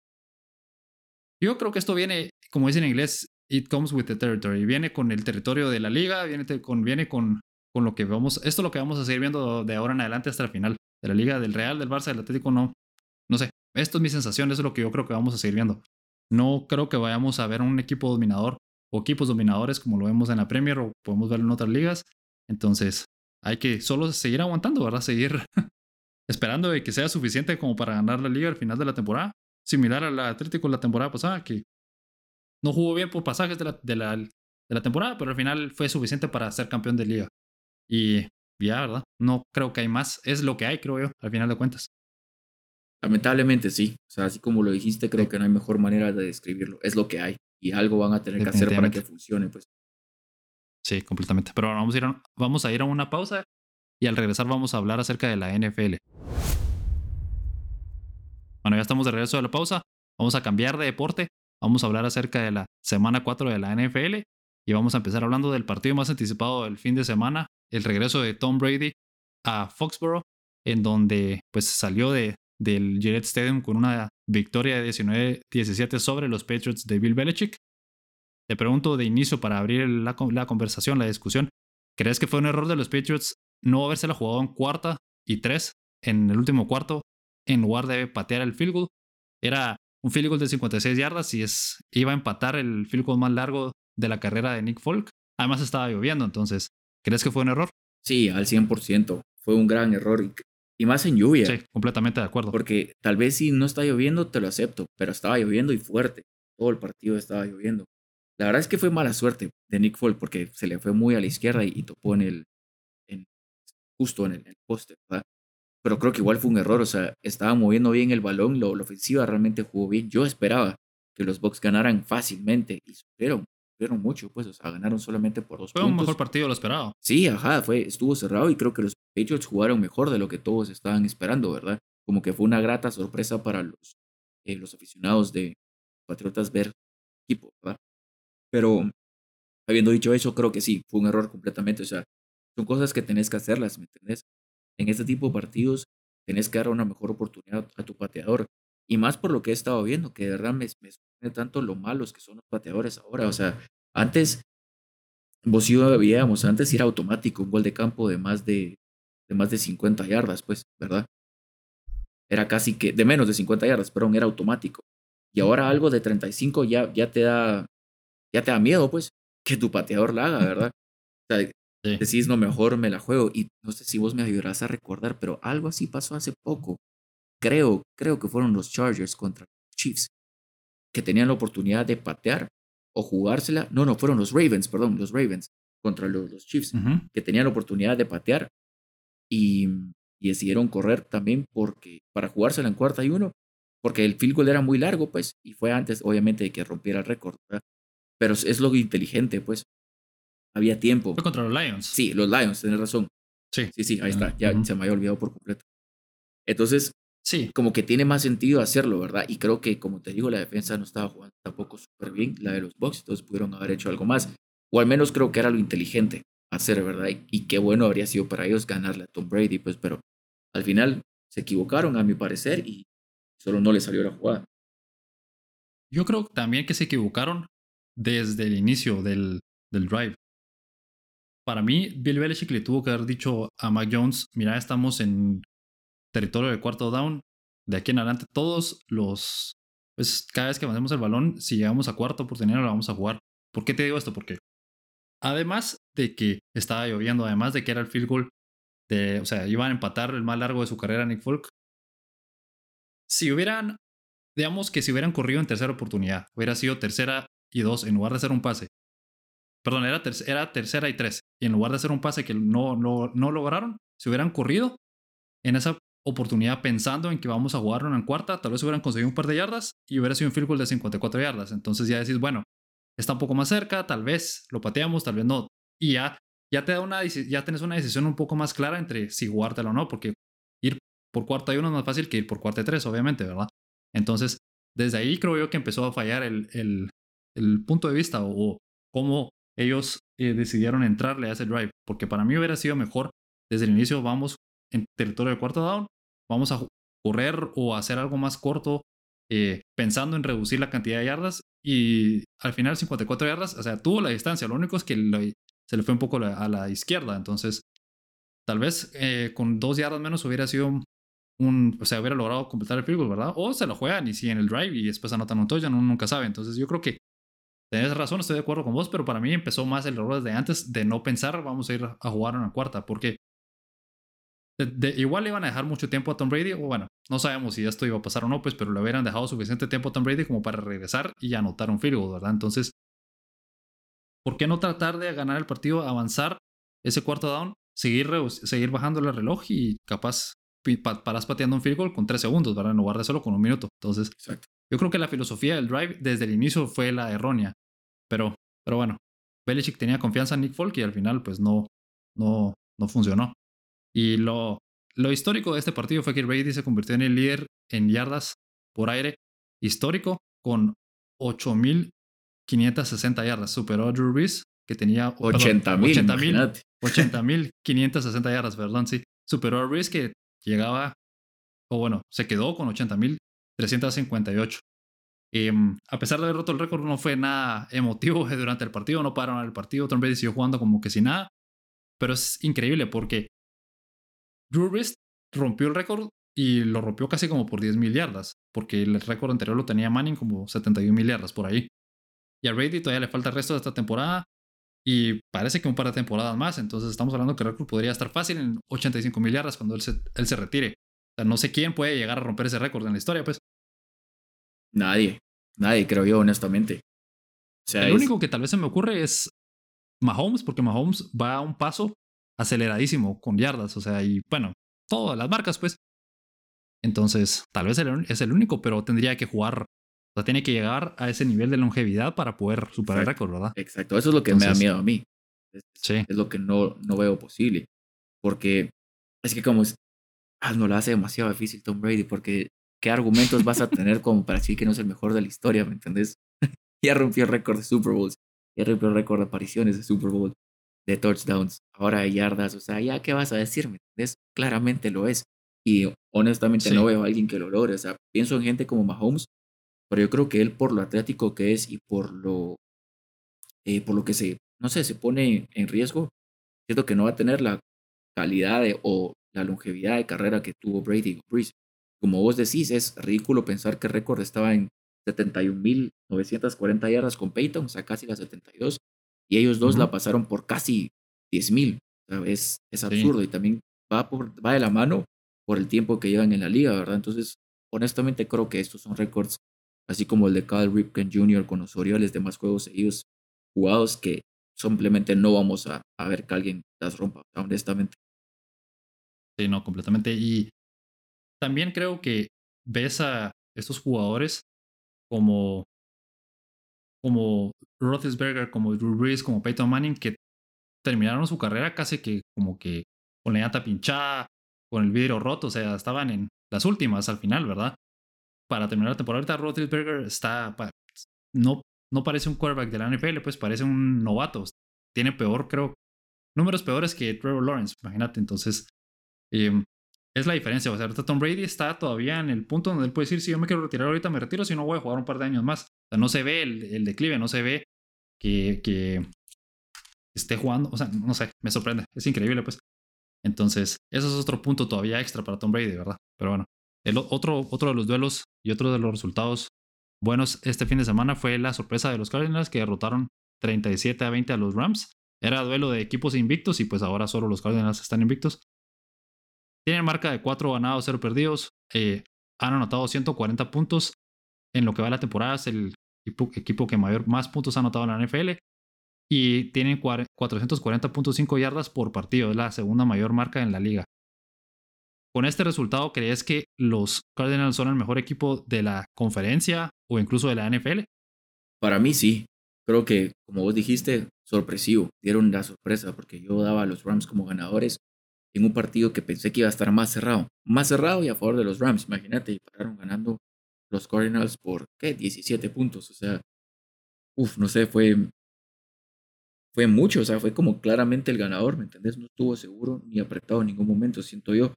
Speaker 1: yo creo que esto viene, como dice en inglés, it comes with the territory. Viene con el territorio de la liga, viene con, viene con, con lo que vamos, esto es lo que vamos a seguir viendo de ahora en adelante hasta el final. De la liga, del Real, del Barça, del Atlético, no. No sé. Esto es mi sensación, eso es lo que yo creo que vamos a seguir viendo. No creo que vayamos a ver un equipo dominador o equipos dominadores como lo vemos en la Premier o podemos verlo en otras ligas. Entonces, hay que solo seguir aguantando, ¿verdad? Seguir [laughs] esperando de que sea suficiente como para ganar la liga al final de la temporada. Similar al Atlético la temporada pasada, que no jugó bien por pasajes de la, de la, de la temporada, pero al final fue suficiente para ser campeón de liga. Y ya, ¿verdad? No creo que hay más. Es lo que hay, creo yo, al final de cuentas.
Speaker 2: Lamentablemente sí. O sea, así como lo dijiste, creo que no hay mejor manera de describirlo. Es lo que hay y algo van a tener que hacer para que funcione, pues.
Speaker 1: Sí, completamente. Pero vamos a, ir a, vamos a ir a una pausa y al regresar vamos a hablar acerca de la NFL. Bueno, ya estamos de regreso de la pausa. Vamos a cambiar de deporte. Vamos a hablar acerca de la semana 4 de la NFL y vamos a empezar hablando del partido más anticipado del fin de semana, el regreso de Tom Brady a Foxborough, en donde pues salió de, del Gillette Stadium con una victoria de 19-17 sobre los Patriots de Bill Belichick. Te pregunto de inicio para abrir la, conversación, la discusión, ¿crees que fue un error de los Patriots no habérsela jugado en cuarta y tres en el último cuarto en lugar de patear el field goal? Era un field goal de 56 yardas y es, iba a empatar el field goal más largo de la carrera de Nick Folk. Además estaba lloviendo, entonces, ¿crees que fue un error?
Speaker 2: Sí, al 100%. Fue un gran error. Y más en lluvia.
Speaker 1: Sí, completamente de acuerdo.
Speaker 2: Porque tal vez si no está lloviendo, te lo acepto, pero estaba lloviendo y fuerte. Todo el partido estaba lloviendo. La verdad es que fue mala suerte de Nick Folk porque se le fue muy a la izquierda y, topó en el, en, justo en el, poste, ¿verdad? Pero creo que igual fue un error, o sea, estaba moviendo bien el balón, lo, la ofensiva realmente jugó bien. Yo esperaba que los Bucks ganaran fácilmente y sufrieron, sufrieron mucho, pues, o sea, ganaron solamente por dos
Speaker 1: fue
Speaker 2: puntos.
Speaker 1: un mejor partido lo esperado.
Speaker 2: Sí, ajá, fue, estuvo cerrado y creo que los Patriots jugaron mejor de lo que todos estaban esperando, ¿verdad? Como que fue una grata sorpresa para los, eh, los aficionados de Patriotas ver equipo, ¿verdad? Pero habiendo dicho eso, creo que sí, fue un error completamente. O sea, son cosas que tenés que hacerlas, ¿me entendés? En este tipo de partidos tenés que dar una mejor oportunidad a tu pateador. Y más por lo que he estado viendo, que de verdad me, me sorprende tanto lo malos que son los pateadores ahora. O sea, antes, vos y yo veíamos, antes era automático un gol de campo de más de, de más de 50 yardas, pues, ¿verdad? Era casi que, de menos de 50 yardas, perdón, era automático. Y ahora algo de 35 ya, ya te da ya te da miedo, pues, [laughs] que tu pateador la haga, ¿verdad? O sea, decís, no, mejor me la juego. Y no sé si vos me ayudarás a recordar, pero algo así pasó hace poco. Creo, creo que fueron los Chargers contra los Chiefs, que tenían la oportunidad de patear o jugársela. No, no, fueron los Ravens, perdón, los Ravens contra los, los Chiefs, que tenían la oportunidad de patear y, y, decidieron correr también porque para jugársela en cuarta y uno, porque el field goal era muy largo, pues, y fue antes, obviamente, de que rompiera el récord, ¿verdad? Pero es lo inteligente, pues. Había tiempo.
Speaker 1: Fue contra los Lions.
Speaker 2: Sí, los Lions, tienes razón.
Speaker 1: Sí.
Speaker 2: Sí, sí, ahí está. Ya se me había olvidado por completo. Entonces,
Speaker 1: sí.
Speaker 2: como que tiene más sentido hacerlo, ¿verdad? Y creo que, como te digo, la defensa no estaba jugando tampoco súper bien, la de los Bucks, entonces pudieron haber hecho algo más. O al menos creo que era lo inteligente hacer, ¿verdad? Y, qué bueno habría sido para ellos ganarle a Tom Brady, pues, pero al final se equivocaron, a mi parecer, y solo no le salió la jugada.
Speaker 1: Yo creo también que se equivocaron desde el inicio del, del drive. Para mí, Bill Belichick le tuvo que haber dicho a Mac Jones, mira, estamos en territorio de cuarto down, de aquí en adelante todos los, pues cada vez que mandemos el balón, si llegamos a cuarta oportunidad lo vamos a jugar. ¿Por qué te digo esto? Porque además de que estaba lloviendo, además de que era el field goal, de, o sea, iban a empatar el más largo de su carrera Nick Folk, si hubieran, digamos que si hubieran corrido en tercera oportunidad, hubiera sido tercera y dos, en lugar de hacer un pase. Perdón, era, era tercera y tres. Y en lugar de hacer un pase que no, no, no lograron, si hubieran corrido en esa oportunidad pensando en que vamos a jugar una en cuarta, tal vez hubieran conseguido un par de yardas y hubiera sido un field goal de 54 yardas. Entonces ya decís, bueno, está un poco más cerca, tal vez lo pateamos, tal vez no. Y ya, ya te da una, ya tienes una decisión un poco más clara entre si jugártelo o no, porque ir por cuarta y uno es más fácil que ir por cuarta y tres, obviamente, ¿verdad? Entonces, desde ahí creo yo que empezó a fallar el, el, el punto de vista o, cómo ellos eh, decidieron entrarle a ese drive. Porque para mí hubiera sido mejor desde el inicio, vamos en territorio de cuarto down, vamos a correr o hacer algo más corto eh, pensando en reducir la cantidad de yardas y al final 54 yardas, o sea, tuvo la distancia, lo único es que se le fue un poco a la izquierda, entonces tal vez eh, con dos yardas menos hubiera sido un, o sea, hubiera logrado completar el field goal, ¿verdad? O se lo juegan y siguen el drive y después anotan un touchdown, uno nunca sabe, entonces yo creo que Tienes razón, estoy de acuerdo con vos, pero para mí empezó más el error desde antes de no pensar, vamos a ir a jugar una cuarta, porque igual le iban a dejar mucho tiempo a Tom Brady, o bueno, no sabemos si esto iba a pasar o no, pues, pero le hubieran dejado suficiente tiempo a Tom Brady como para regresar y anotar un field goal, ¿verdad? Entonces, ¿por qué no tratar de ganar el partido, avanzar ese cuarto down, seguir, seguir bajando el reloj y capaz paras pateando un field goal con tres segundos, ¿verdad? En lugar de solo con un minuto. Entonces,
Speaker 2: Exacto.
Speaker 1: yo creo que la filosofía del drive desde el inicio fue la errónea. Pero, pero bueno, Belichick tenía confianza en Nick Folk y al final pues no, no, no funcionó. Y lo, lo histórico de este partido fue que Brady se convirtió en el líder en yardas por aire histórico con 8.560 yardas. Superó a Drew Brees, que tenía
Speaker 2: 80.000.
Speaker 1: 80.560 yardas, perdón, sí. Superó a Brees, que llegaba, o bueno, se quedó con 80.358. Em, a pesar de haber roto el récord, no fue nada emotivo [laughs] durante el partido, no pararon el partido. Tom Brady siguió jugando como que sin nada. Pero es increíble porque Drew Brees rompió el récord y lo rompió casi como por 10 mil yardas, porque el récord anterior lo tenía Manning como 71 mil yardas por ahí. Y a Brady todavía le falta el resto de esta temporada. Y parece que un par de temporadas más. Entonces estamos hablando que récord podría estar fácil en 85 mil yardas cuando él se, él se retire. O sea, no sé quién puede llegar a romper ese récord en la historia, pues.
Speaker 2: Nadie. Nadie, creo yo, honestamente.
Speaker 1: O sea, el único que tal vez se me ocurre es Mahomes, porque Mahomes va a un paso aceleradísimo con yardas. O sea, y bueno, todas las marcas, pues. Entonces, tal vez es el único, pero tendría que jugar o sea, tiene que llegar a ese nivel de longevidad para poder superar el récord, ¿verdad?
Speaker 2: Exacto, eso es lo que me da miedo a mí. Es, sí. es lo que no, no veo posible. Porque es que como es, ah, no lo hace demasiado difícil Tom Brady, porque ¿qué argumentos vas a [laughs] tener como para decir que no es el mejor de la historia, ¿me entendés? [laughs] ya rompió el récord de Super Bowls, ya rompió el récord de apariciones de Super Bowl, de touchdowns, ahora de yardas, o sea, ya qué vas a decirme, ¿entendés? Claramente lo es. Y honestamente no veo a alguien que lo logre, o sea, pienso en gente como Mahomes, pero yo creo que él por lo atlético que es y por lo, eh, por lo que se, no sé, se pone en riesgo, siento que no va a tener la calidad o la longevidad de carrera que tuvo Brady o Breeze. Como vos decís, es ridículo pensar que el récord estaba en 71.940 yardas con Peyton, o sea, casi las 72, y ellos dos la pasaron por casi 10.000. O es, es absurdo y también va, por, va de la mano por el tiempo que llevan en la liga, ¿verdad? Entonces, honestamente creo que estos son récords así como el de Kyle Ripken Jr. con los Orioles de más juegos seguidos jugados que simplemente no vamos a, ver que alguien las rompa, honestamente.
Speaker 1: Sí, no, completamente. Y también creo que ves a estos jugadores como, como Roethlisberger, como Drew Brees, como Peyton Manning, que terminaron su carrera casi que como que con la llanta pinchada, con el vidrio roto, o sea, estaban en las últimas al final, ¿verdad? para terminar la temporada. Ahorita Roethlisberger está, no, no parece un quarterback de la NFL, pues parece un novato. Tiene peor, creo, números peores que Trevor Lawrence, imagínate. Entonces, em, es la diferencia. O sea, ahorita Tom Brady está todavía en el punto donde él puede decir, si yo me quiero retirar ahorita, me retiro, si no voy a jugar un par de años más. O sea, no se ve el, declive, no se ve que, que esté jugando. O sea, no sé, me sorprende. Es increíble, pues. Entonces, eso es otro punto todavía extra para Tom Brady, ¿verdad? Pero bueno, el otro, otro de los duelos y otro de los resultados buenos este fin de semana fue la sorpresa de los Cardinals que derrotaron 37 a 20 a los Rams. Era duelo de equipos invictos y pues ahora solo los Cardinals están invictos. Tienen marca de 4 ganados, 0 perdidos. Eh, han anotado 140 puntos en lo que va la temporada. Es el equipo, que mayor, más puntos ha anotado en la NFL. Y tienen 440.5 yardas por partido. Es la segunda mayor marca en la liga. Con este resultado, ¿crees que los Cardinals son el mejor equipo de la conferencia o incluso de la NFL?
Speaker 2: Para mí sí. Creo que, como vos dijiste, sorpresivo. Dieron la sorpresa porque yo daba a los Rams como ganadores en un partido que pensé que iba a estar más cerrado. Más cerrado y a favor de los Rams, imagínate. Y pararon ganando los Cardinals por, ¿qué? 17 puntos. O sea, uff, no sé, fue, fue mucho. O sea, fue como claramente el ganador, ¿me entendés? No estuvo seguro ni apretado en ningún momento, siento yo.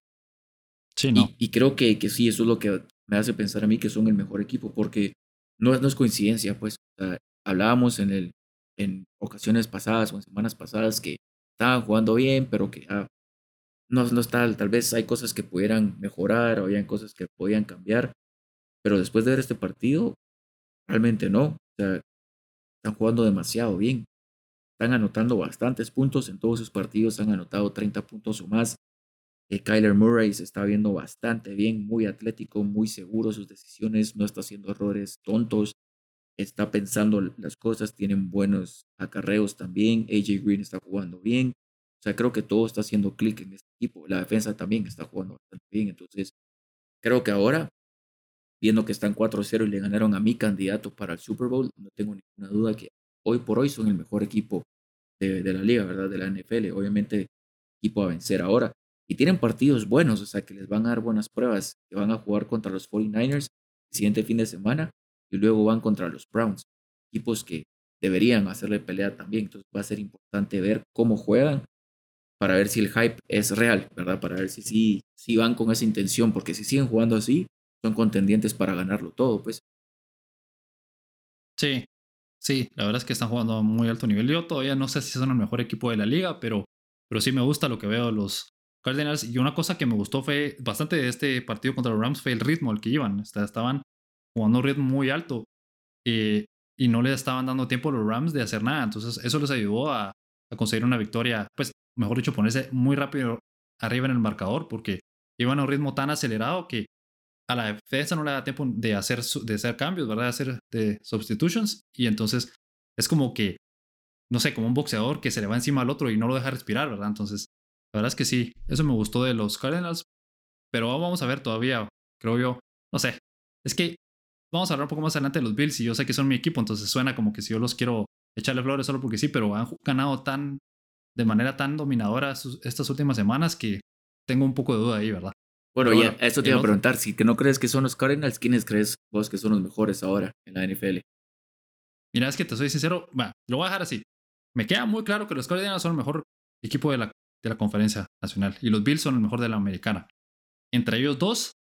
Speaker 2: Y, creo que, que, sí, eso es lo que me hace pensar a mí que son el mejor equipo, porque no, no es coincidencia, pues hablábamos en, el, en ocasiones pasadas o en semanas pasadas que estaban jugando bien, pero que ah, no, no está, tal vez hay cosas que pudieran mejorar o habían cosas que podían cambiar, pero después de ver este partido, realmente no. O sea, están jugando demasiado bien. Están anotando bastantes puntos en todos sus partidos, han anotado 30 puntos o más. Eh, Kyler Murray se está viendo bastante bien, muy atlético, muy seguro sus decisiones, no está haciendo errores tontos, está pensando las cosas, tienen buenos acarreos también, AJ Green está jugando bien, sea, creo que todo está haciendo clic en este equipo, la defensa también está jugando bastante bien, entonces creo que ahora, viendo que están 4-0 y le ganaron a mi candidato para el Super Bowl, no tengo ninguna duda que hoy por hoy son el mejor equipo de, de la liga, ¿verdad? De la NFL, obviamente equipo a vencer ahora y tienen partidos buenos, o sea, que les van a dar buenas pruebas, que van a jugar contra los 49ers el siguiente fin de semana y luego van contra los Browns, equipos que deberían hacerle pelea también. Entonces va a ser importante ver cómo juegan para ver si el hype es real, ¿verdad? Para ver si sí si, van con esa intención, porque si siguen jugando así, son contendientes para ganarlo todo, pues.
Speaker 1: Sí, sí, la verdad es que están jugando a muy alto nivel. Yo todavía no sé si son el mejor equipo de la liga, pero, pero sí me gusta lo que veo los, Cardinals. Y una cosa que me gustó fue bastante de este partido contra los Rams fue el ritmo al que iban. Estaban jugando un ritmo muy alto. Eh, y no le estaban dando tiempo a los Rams de hacer nada. Entonces, eso les ayudó a, a conseguir una victoria, pues, mejor dicho, ponerse muy rápido arriba en el marcador, porque iban a un ritmo tan acelerado que a la defensa no le da tiempo de hacer, de hacer cambios, ¿verdad? De hacer de substitutions. Y entonces es como que, no sé, como un boxeador que se le va encima al otro y no lo deja respirar, ¿verdad? Entonces, la verdad es que sí, eso me gustó de los Cardinals. Pero vamos a ver todavía, creo yo, no sé. Es que vamos a hablar un poco más adelante de los Bills y yo sé que son mi equipo, entonces suena como que si yo los quiero echarle flores solo porque sí, pero han ganado tan de manera tan dominadora estas últimas semanas que tengo un poco de duda ahí, ¿verdad?
Speaker 2: Bueno, ya, eso te iba a preguntar, si que no crees que son los Cardinals, ¿quiénes crees vos que son los mejores ahora en la NFL?
Speaker 1: Mira, es que te soy sincero, va, lo voy a dejar así. Me queda muy claro que los Cardinals son el mejor equipo de la, de la conferencia nacional y los Bills son el mejor de la americana. Entre ellos dos,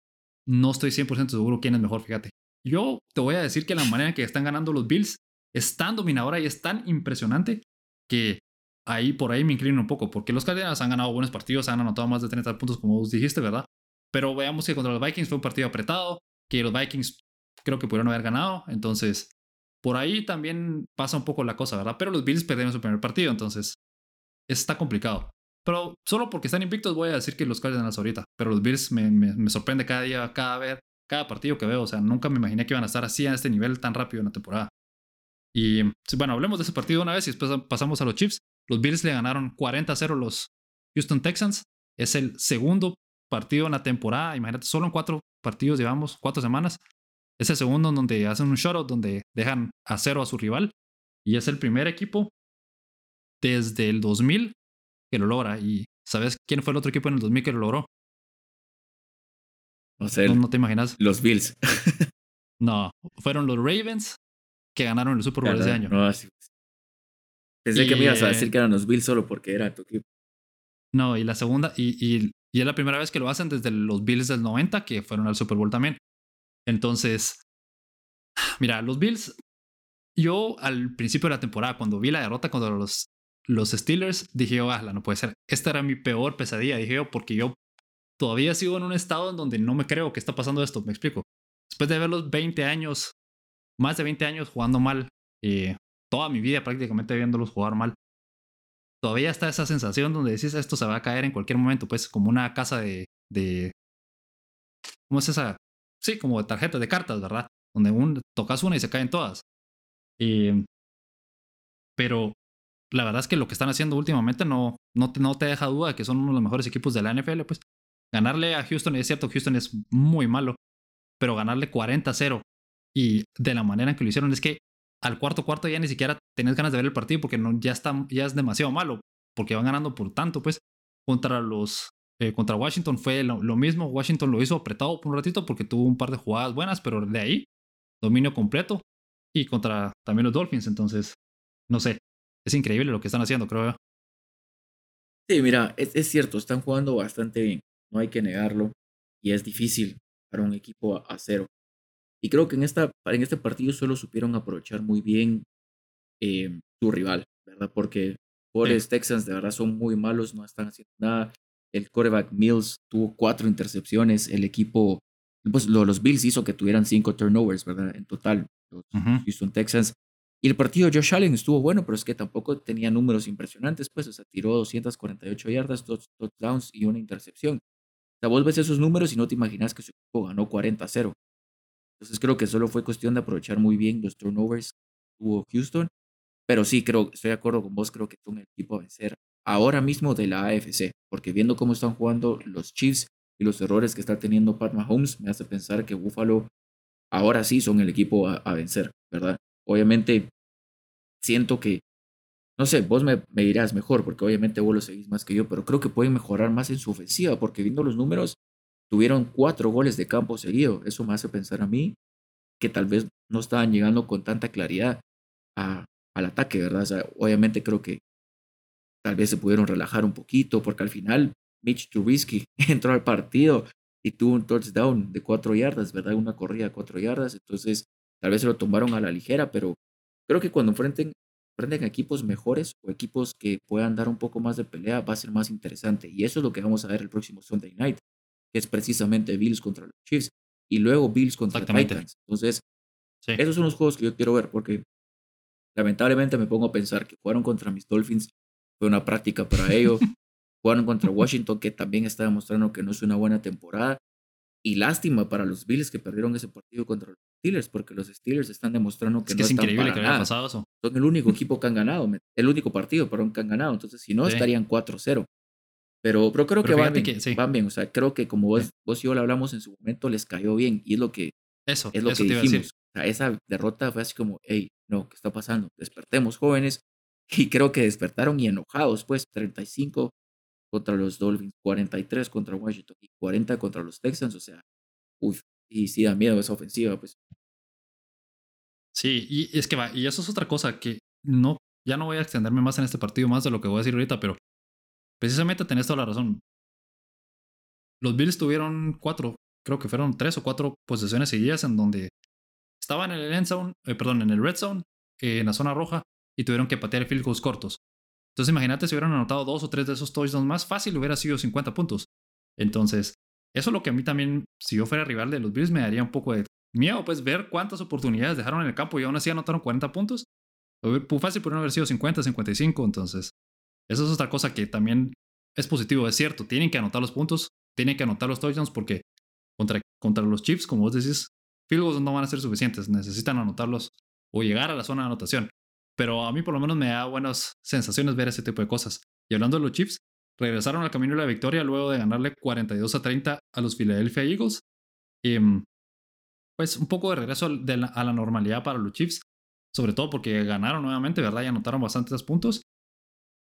Speaker 1: no estoy 100% seguro quién es mejor, fíjate. Yo te voy a decir que la manera en que están ganando los Bills es tan dominadora y es tan impresionante que ahí por ahí me inclino un poco, porque los Cardinals han ganado buenos partidos, han anotado más de 30 puntos, como vos dijiste, ¿verdad? Pero veamos que contra los Vikings fue un partido apretado, que los Vikings creo que pudieron haber ganado, entonces por ahí también pasa un poco la cosa, ¿verdad? Pero los Bills perdieron su primer partido, entonces está complicado. Pero solo porque están invictos voy a decir que los Cardinals ahorita, pero los Bills me, me, sorprende cada día, cada vez, cada partido que veo, o sea, nunca me imaginé que iban a estar así a este nivel tan rápido en la temporada. Y bueno, hablemos de ese partido una vez y después pasamos a los Chiefs. Los Bills le ganaron 40-0 a los Houston Texans. Es el segundo partido en la temporada. Imagínate, solo en cuatro partidos llevamos, cuatro semanas. Es el segundo en donde hacen un shutout, donde dejan a cero a su rival. Y es el primer equipo desde el 2000 que lo logra. ¿Y sabes quién fue el otro equipo en el 2000 que lo logró?
Speaker 2: No sé.
Speaker 1: No, te imaginas.
Speaker 2: Los Bills. [laughs]
Speaker 1: no, fueron los Ravens que ganaron el Super Bowl ese año.
Speaker 2: No, así, Pensé que me ibas a decir que eran los Bills solo porque era tu equipo.
Speaker 1: No, y la segunda, y, y, y, es la primera vez que lo hacen desde los Bills del 90, que fueron al Super Bowl también. Entonces, mira, los Bills, yo al principio de la temporada, cuando vi la derrota contra los, los Steelers, dije, oh, no puede ser. Esta era mi peor pesadilla, dije yo, porque yo todavía sigo en un estado en donde no me creo que está pasando esto, me explico. Después de ver los 20 años, más de 20 años jugando mal, eh, toda mi vida prácticamente viéndolos jugar mal. Todavía está esa sensación donde decís esto se va a caer en cualquier momento, pues como una casa de, de ¿cómo es esa? Sí, como de tarjetas de cartas, ¿verdad? Donde un, tocas una y se caen todas. Eh, pero la verdad es que lo que están haciendo últimamente no, no, te, no te deja duda de que son uno de los mejores equipos de la NFL, pues. Ganarle a Houston, es cierto, Houston es muy malo, pero ganarle 40-0 y de la manera en que lo hicieron es que al cuarto cuarto ya ni siquiera tenés ganas de ver el partido porque no, ya, está, ya es demasiado malo, porque van ganando por tanto, pues contra los... Eh, contra Washington fue lo, mismo, Washington lo hizo apretado por un ratito porque tuvo un par de jugadas buenas, pero de ahí, dominio completo. Y contra también los Dolphins, entonces, no sé, es increíble lo que están haciendo, creo.
Speaker 2: Sí, mira, es, es cierto, están jugando bastante bien, no hay que negarlo, y es difícil para un equipo a cero. Y creo que en, esta, en este partido solo supieron aprovechar muy bien eh, su rival, ¿verdad? Porque los Texans de verdad son muy malos, no están haciendo nada. El quarterback Mills tuvo cuatro intercepciones. El equipo, pues los Bills hizo que tuvieran cinco turnovers, ¿verdad? En total, los Houston Texans. Y el partido de Josh Allen estuvo bueno, pero es que tampoco tenía números impresionantes, pues, o sea, tiró 248 yardas, dos touchdowns y una intercepción. O sea, vos ves esos números y no te imaginas que su equipo ganó 40-0. Entonces creo que solo fue cuestión de aprovechar muy bien los turnovers que tuvo Houston. Pero sí, creo, estoy de acuerdo con vos, creo que son el equipo a vencer ahora mismo de la AFC, porque viendo cómo están jugando los Chiefs y los errores que está teniendo Pat Mahomes, me hace pensar que Buffalo ahora sí son el equipo a, vencer, ¿verdad? Obviamente siento que, no sé, vos me, me, dirás mejor, porque obviamente vos lo seguís más que yo, pero creo que pueden mejorar más en su ofensiva, porque viendo los números, tuvieron cuatro goles de campo seguido. Eso me hace pensar a mí que tal vez no estaban llegando con tanta claridad al ataque, ¿verdad? O obviamente creo que tal vez se pudieron relajar un poquito porque al final Mitch Trubisky [laughs] entró al partido y tuvo un touchdown de cuatro yardas, ¿verdad? Una corrida de cuatro yardas. Entonces, tal vez se lo tomaron a la ligera, pero creo que cuando enfrenten, enfrenten equipos mejores o equipos que puedan dar un poco más de pelea, va a ser más interesante. Y eso es lo que vamos a ver el próximo Sunday night que es precisamente Bills contra los Chiefs, y luego Bills contra Titans. Entonces, esos son los juegos que yo quiero ver, porque lamentablemente me pongo a pensar que jugaron contra mis Dolphins, fue una práctica para ellos. [laughs] jugaron contra Washington, que también está demostrando que no es una buena temporada. Y lástima para los Bills que perdieron ese partido contra los Steelers, porque los Steelers están demostrando que
Speaker 1: es
Speaker 2: no
Speaker 1: es
Speaker 2: están
Speaker 1: increíble
Speaker 2: para
Speaker 1: que
Speaker 2: nada.
Speaker 1: haya pasado eso.
Speaker 2: Son el único equipo que han ganado, el único partido, perdón, que han ganado. Entonces, si no,
Speaker 1: Sí.
Speaker 2: estarían 4-0. Pero, pero creo
Speaker 1: Pero
Speaker 2: que, van bien,
Speaker 1: que sí.
Speaker 2: van bien. O sea, creo que como vos, vos y yo lo hablamos en su momento, les cayó bien. Y es lo que,
Speaker 1: Eso,
Speaker 2: es lo
Speaker 1: eso
Speaker 2: que dijimos. O sea, esa derrota fue así como, hey, no, ¿qué está pasando? Despertemos jóvenes. [laughs] Y creo que despertaron y enojados, pues 35 contra los Dolphins, 43 contra Washington y 40 contra los Texans. O sea, uy, y sí da miedo esa ofensiva, pues.
Speaker 1: Sí, y es que va, y eso es otra cosa que no, ya no voy a extenderme más en este partido, más de lo que voy a decir ahorita, pero precisamente tenés toda la razón. Los Bills tuvieron cuatro, creo que fueron tres o cuatro posesiones seguidas en donde estaban en el end zone, eh, perdón, en el red zone, eh, en la zona roja, y tuvieron que patear field cortos. Entonces imagínate si hubieran anotado dos o tres de esos touchdowns más fácil, hubiera sido 50 puntos. Entonces, eso es lo que a mí también, si yo fuera rival de los Bills, me daría un poco de miedo, pues ver cuántas oportunidades dejaron en el campo y aún así anotaron 40 puntos. Fácil pudieron haber sido 50, 55, entonces eso es otra cosa que también es positivo, es cierto, tienen que anotar los puntos, tienen que anotar los touchdowns porque contra, contra los Chiefs, como vos decís, field goals no van a ser suficientes, necesitan anotarlos o llegar a la zona de anotación. Pero a mí por lo menos me da buenas sensaciones ver ese tipo de cosas. Y hablando de los Chiefs, regresaron al camino de la victoria luego de ganarle 42 a 30 a los Philadelphia Eagles. Y, mm, pues un poco de regreso a la normalidad para los Chiefs, sobre todo porque ganaron nuevamente, ¿verdad? Y anotaron bastantes puntos.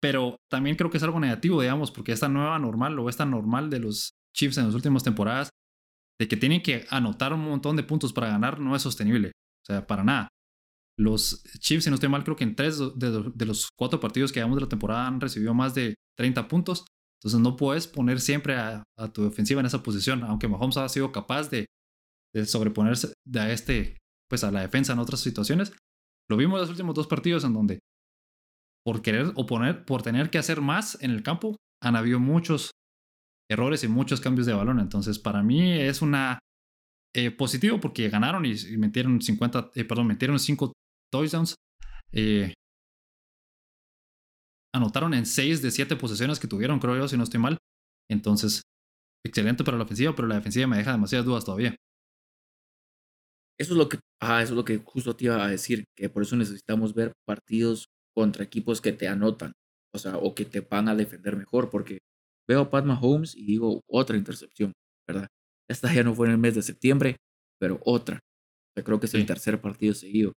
Speaker 1: Pero también creo que es algo negativo, digamos, porque esta nueva normal o esta normal de los Chiefs en las últimas temporadas, de que tienen que anotar un montón de puntos para ganar, no es sostenible. O sea, para nada. Los Chiefs, si no estoy mal, creo que en tres de, los cuatro partidos que llevamos de la temporada han recibido más de 30 puntos. Entonces no puedes poner siempre a, tu defensiva en esa posición, aunque Mahomes ha sido capaz de, de sobreponerse de a este, pues a la defensa en otras situaciones. Lo vimos en los últimos dos partidos en donde por querer o poner, por tener que hacer más en el campo, han habido muchos errores y muchos cambios de balón. Entonces, para mí es una eh, positivo porque ganaron y, metieron 50, eh, perdón, metieron 5 touchdowns. Eh, anotaron en 6 de 7 posesiones que tuvieron, creo yo, si no estoy mal. Entonces, excelente para la ofensiva, pero la defensiva me deja demasiadas dudas todavía.
Speaker 2: Eso es lo que, ah, eso es lo que justo te iba a decir, que por eso necesitamos ver partidos contra equipos que te anotan, o sea, o que te van a defender mejor, porque veo a Pat Mahomes y digo otra intercepción, ¿verdad? Esta ya no fue en el mes de septiembre, pero otra. O sea, creo que es el
Speaker 1: Sí.
Speaker 2: tercer partido seguido.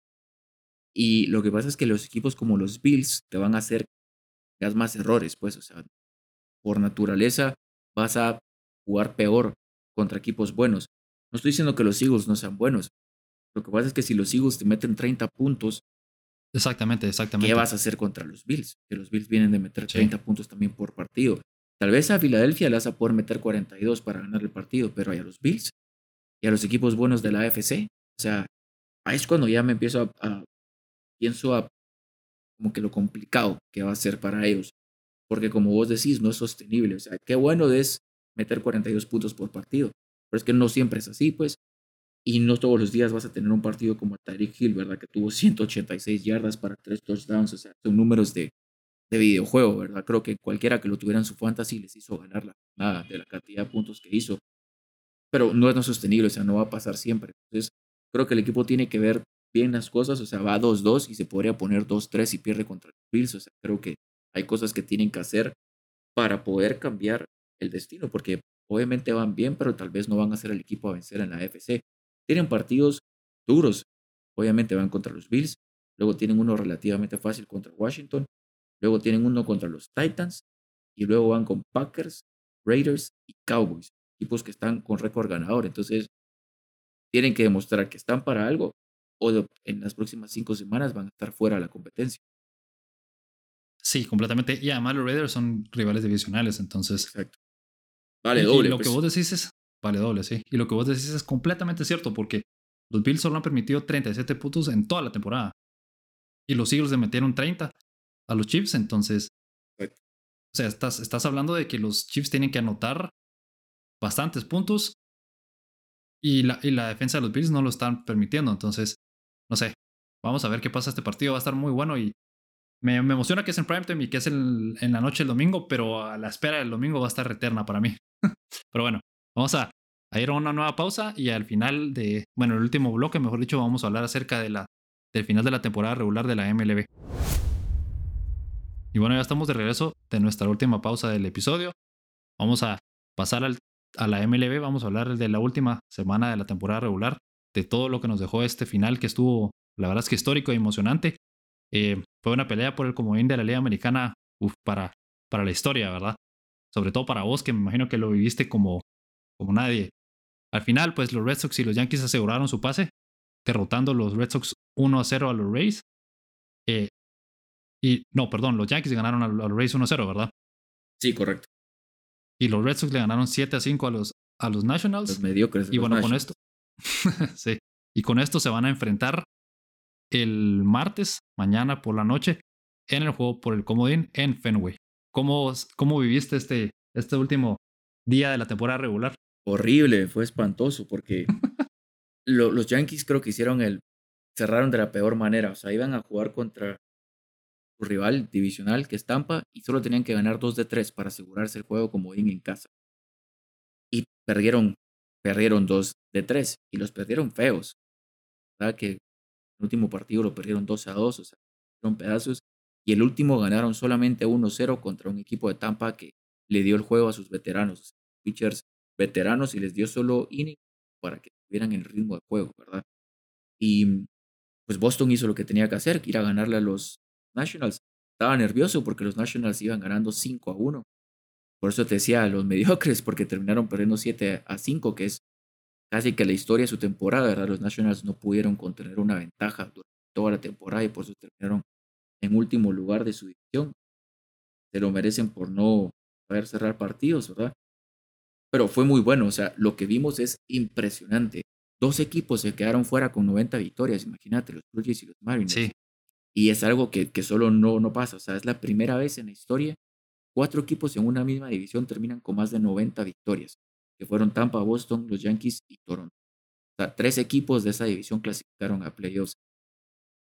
Speaker 2: Y lo que pasa es que los equipos como los Bills te van a hacer más errores, pues, o sea, por naturaleza vas a jugar peor contra equipos buenos. No estoy diciendo que los Eagles no sean buenos. Lo que pasa es que si los Eagles te meten 30 puntos,
Speaker 1: Exactamente, exactamente.
Speaker 2: ¿qué vas a hacer contra los Bills? Que los Bills vienen de meter
Speaker 1: Sí.
Speaker 2: 30 puntos también por partido. Tal vez a Filadelfia le vas a poder meter 42 para ganar el partido, pero a los Bills y a los equipos buenos de la AFC, o sea, ahí es cuando ya me empiezo a, a- pienso a como que lo complicado que va a ser para ellos, porque como vos decís, no es sostenible, o sea, qué bueno es meter 42 puntos por partido, pero es que no siempre es así, pues, y no todos los días vas a tener un partido como Tyreek Hill, ¿verdad? Que tuvo 186 yardas para tres touchdowns, o sea, son números de, de videojuego, ¿verdad? Creo que cualquiera que lo tuviera en su fantasy les hizo ganar la nada de la cantidad de puntos que hizo. Pero no es no sostenible, o sea, no va a pasar siempre. Entonces, creo que el equipo tiene que ver bien las cosas, o sea, va 2-2 y se podría poner 2-3 y pierde contra los Bills, o sea, creo que hay cosas que tienen que hacer para poder cambiar el destino, porque obviamente van bien, pero tal vez no van a ser el equipo a vencer en la AFC. Tienen partidos duros, obviamente van contra los Bills, luego tienen uno relativamente fácil contra Washington, luego tienen uno contra los Titans y luego van con Packers, Raiders y Cowboys, equipos que están con récord ganador. Entonces, tienen que demostrar que están para algo o de- en las próximas cinco semanas van a estar fuera de la competencia.
Speaker 1: Sí, completamente. Y además los Raiders son rivales divisionales, entonces.
Speaker 2: Exacto. Vale,
Speaker 1: y, y
Speaker 2: doble.
Speaker 1: lo
Speaker 2: pues.
Speaker 1: que vos decís es. Vale, doble, sí. Y lo que vos decís es completamente cierto, porque los Bills solo han permitido 37 puntos en toda la temporada. Y los Eagles le metieron 30 a los Chiefs, entonces. O sea, estás, estás hablando de que los Chiefs tienen que anotar bastantes puntos. Y la, y la defensa de los Bills no lo están permitiendo. Entonces, no sé. vamos a ver qué pasa este partido. Va a estar muy bueno y me, emociona que es en primetime y que es en, la noche el domingo, pero a la espera del domingo va a estar eterna para mí. [laughs] pero bueno, vamos a, ir a una nueva pausa y al final de, bueno, el último bloque, mejor dicho, vamos a hablar acerca del final de la temporada regular de la MLB. Y bueno, ya estamos de regreso de nuestra última pausa del episodio. Vamos a pasar a la MLB, vamos a hablar de la última semana de la temporada regular, de todo lo que nos dejó este final que estuvo, la verdad es que histórico y emocionante. Eh, fue una pelea por el comodín de la Liga Americana para, para la historia, ¿verdad? Sobre todo para vos, que me imagino que lo viviste como, como nadie. Al final, pues los Red Sox y los Yankees aseguraron su pase, derrotando los Red Sox 1 a 0 a los Rays. Eh, y no, perdón, los Yankees ganaron a los Rays 1 a 0, ¿verdad?
Speaker 2: Sí, correcto.
Speaker 1: Y los Red Sox le ganaron 7 a 5 a los, a los Nationals.
Speaker 2: Los mediocres.
Speaker 1: y bueno, con esto. [laughs] sí. Y con esto se van a enfrentar el martes, mañana por la noche, en el juego por el comodín en Fenway. ¿Cómo, cómo viviste este, este último día de la temporada regular?
Speaker 2: Horrible, fue espantoso porque [laughs] los Yankees creo que hicieron el, cerraron de la peor manera, o sea, iban a jugar contra su rival divisional que es Tampa y solo tenían que ganar 2 de 3 para asegurarse el juego comodín en casa. Y perdieron, perdieron 2 de 3 y los perdieron feos. ¿Verdad? Que el último partido lo perdieron 2 a 2, o sea, fueron pedazos. Y el último ganaron solamente 1-0 contra un equipo de Tampa que le dio el juego a sus veteranos, pitchers veteranos, y les dio solo inning para que tuvieran el ritmo de juego, ¿verdad? Y pues Boston hizo lo que tenía que hacer, ir a ganarle a los Nationals. Estaba nervioso porque los Nationals iban ganando 5 a 1. Por eso te decía a los [laughs] mediocres, porque terminaron perdiendo 7 a 5, que es casi que la historia de su temporada, ¿verdad? Los Nationals no pudieron contener una ventaja durante toda la temporada y por eso terminaron en último lugar de su división. Se lo merecen por no saber cerrar partidos, ¿verdad? Pero fue muy bueno, o sea, lo que vimos es impresionante. Dos equipos se quedaron fuera con 90 victorias, imagínate, los Blue Jays y los Mariners. Sí. Y es algo que, que solo no, no pasa, o sea, es la primera vez en la historia. Cuatro equipos en una misma división terminan con más de 90 victorias que fueron Tampa, Boston, los Yankees y Toronto. O sea, tres equipos de esa división clasificaron a playoffs.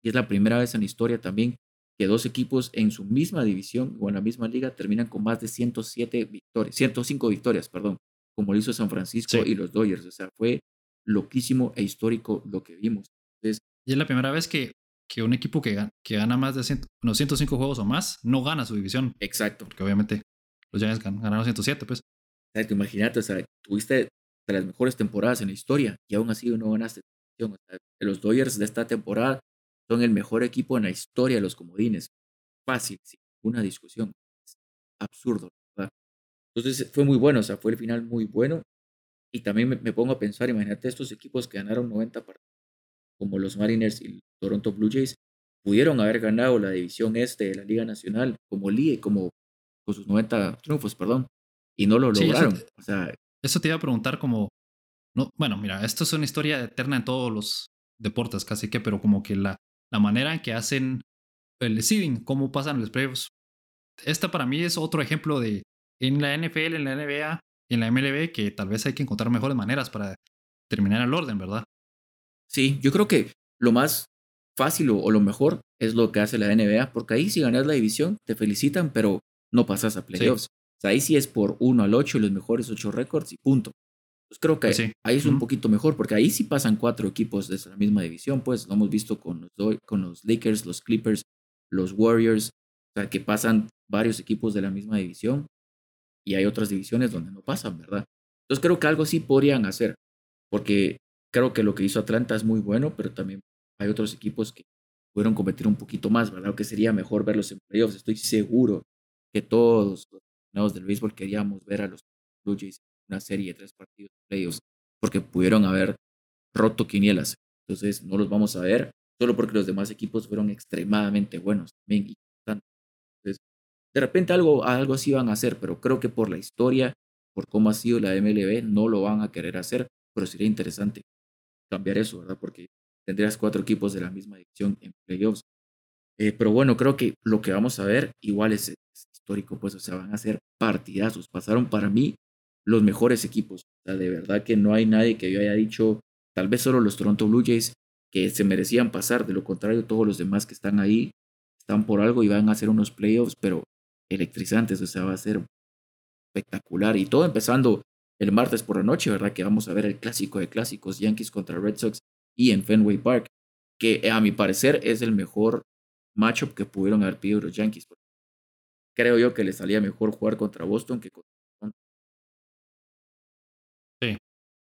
Speaker 2: Y es la primera vez en la historia también que dos equipos en su misma división o en la misma liga terminan con más de 107 victorias, 105 victorias, perdón, como lo hizo San Francisco y los Dodgers. O sea, fue loquísimo e histórico lo que vimos. Entonces,
Speaker 1: y es la primera vez que, que un equipo que, que gana más de 105 juegos o más no gana su división.
Speaker 2: Exacto.
Speaker 1: Porque obviamente los Giants ganaron 107, pues.
Speaker 2: Exacto, imagínate, o sea, tuviste de las mejores temporadas en la historia y aún así no ganaste. O sea, los Dodgers de esta temporada son el mejor equipo en la historia de los comodines. Fácil, sin ninguna discusión. Es absurdo. Entonces fue muy bueno, o sea, fue el final muy bueno. Y también me, pongo a pensar, imagínate estos equipos que ganaron 90 partidos, como los Mariners y Toronto Blue Jays, pudieron haber ganado la división este de la Liga Nacional como liga, como con sus 90 triunfos, perdón y no lo lograron. Eso, o sea,
Speaker 1: eso te iba a preguntar como, no, bueno, mira, esto es una historia eterna en todos los deportes, casi que, pero como que la, la manera en que hacen el seeding, cómo pasan los playoffs. Esta para mí es otro ejemplo de en la NFL, en la NBA, en la MLB, que tal vez hay que encontrar mejores maneras para terminar el orden, ¿verdad?
Speaker 2: Sí, yo creo que lo más fácil o, lo mejor es lo que hace la NBA, porque ahí si ganas la división te felicitan, pero no pasas a playoffs. Sea, ahí sí es por 1 al 8 y los mejores 8 récords y punto. Pues creo que ahí es un poquito mejor, porque ahí sí pasan cuatro equipos de la misma división, pues lo hemos visto con los, con los Lakers, los Clippers, los Warriors, o sea, que pasan varios equipos de la misma división y hay otras divisiones donde no pasan, ¿verdad? Entonces creo que algo sí podrían hacer, porque creo que lo que hizo Atlanta es muy bueno, pero también hay otros equipos que pudieron competir un poquito más, ¿verdad? Que sería mejor verlos en playoffs. Estoy seguro que todos los del béisbol queríamos ver a los Blue Jays en una serie de tres partidos de playoffs porque pudieron haber roto quinielas. Entonces no los vamos a ver solo porque los demás equipos fueron extremadamente buenos también. Entonces, de repente algo, algo así van a hacer, pero creo que por la historia, por cómo ha sido la MLB, no lo van a querer hacer, pero sería interesante cambiar eso, ¿verdad? Porque tendrías cuatro equipos de la misma división en playoffs. Eh, pero bueno, creo que lo que vamos a ver igual es histórico, pues, o sea, van a ser partidazos. Pasaron para mí los mejores equipos. O sea, de verdad que no hay nadie que yo haya dicho, tal vez solo los Toronto Blue Jays, que se merecían pasar. De lo contrario, todos los demás que están ahí están por algo y van a hacer unos playoffs, pero electrizantes. O sea, va a ser espectacular. Y todo empezando el martes por la noche, ¿verdad? Que vamos a ver el clásico de clásicos, Yankees contra Red Sox y en Fenway Park, que a mi parecer es el mejor matchup que pudieron haber pedido los Yankees. Creo yo que les salía mejor jugar contra Boston que contra
Speaker 1: Sí,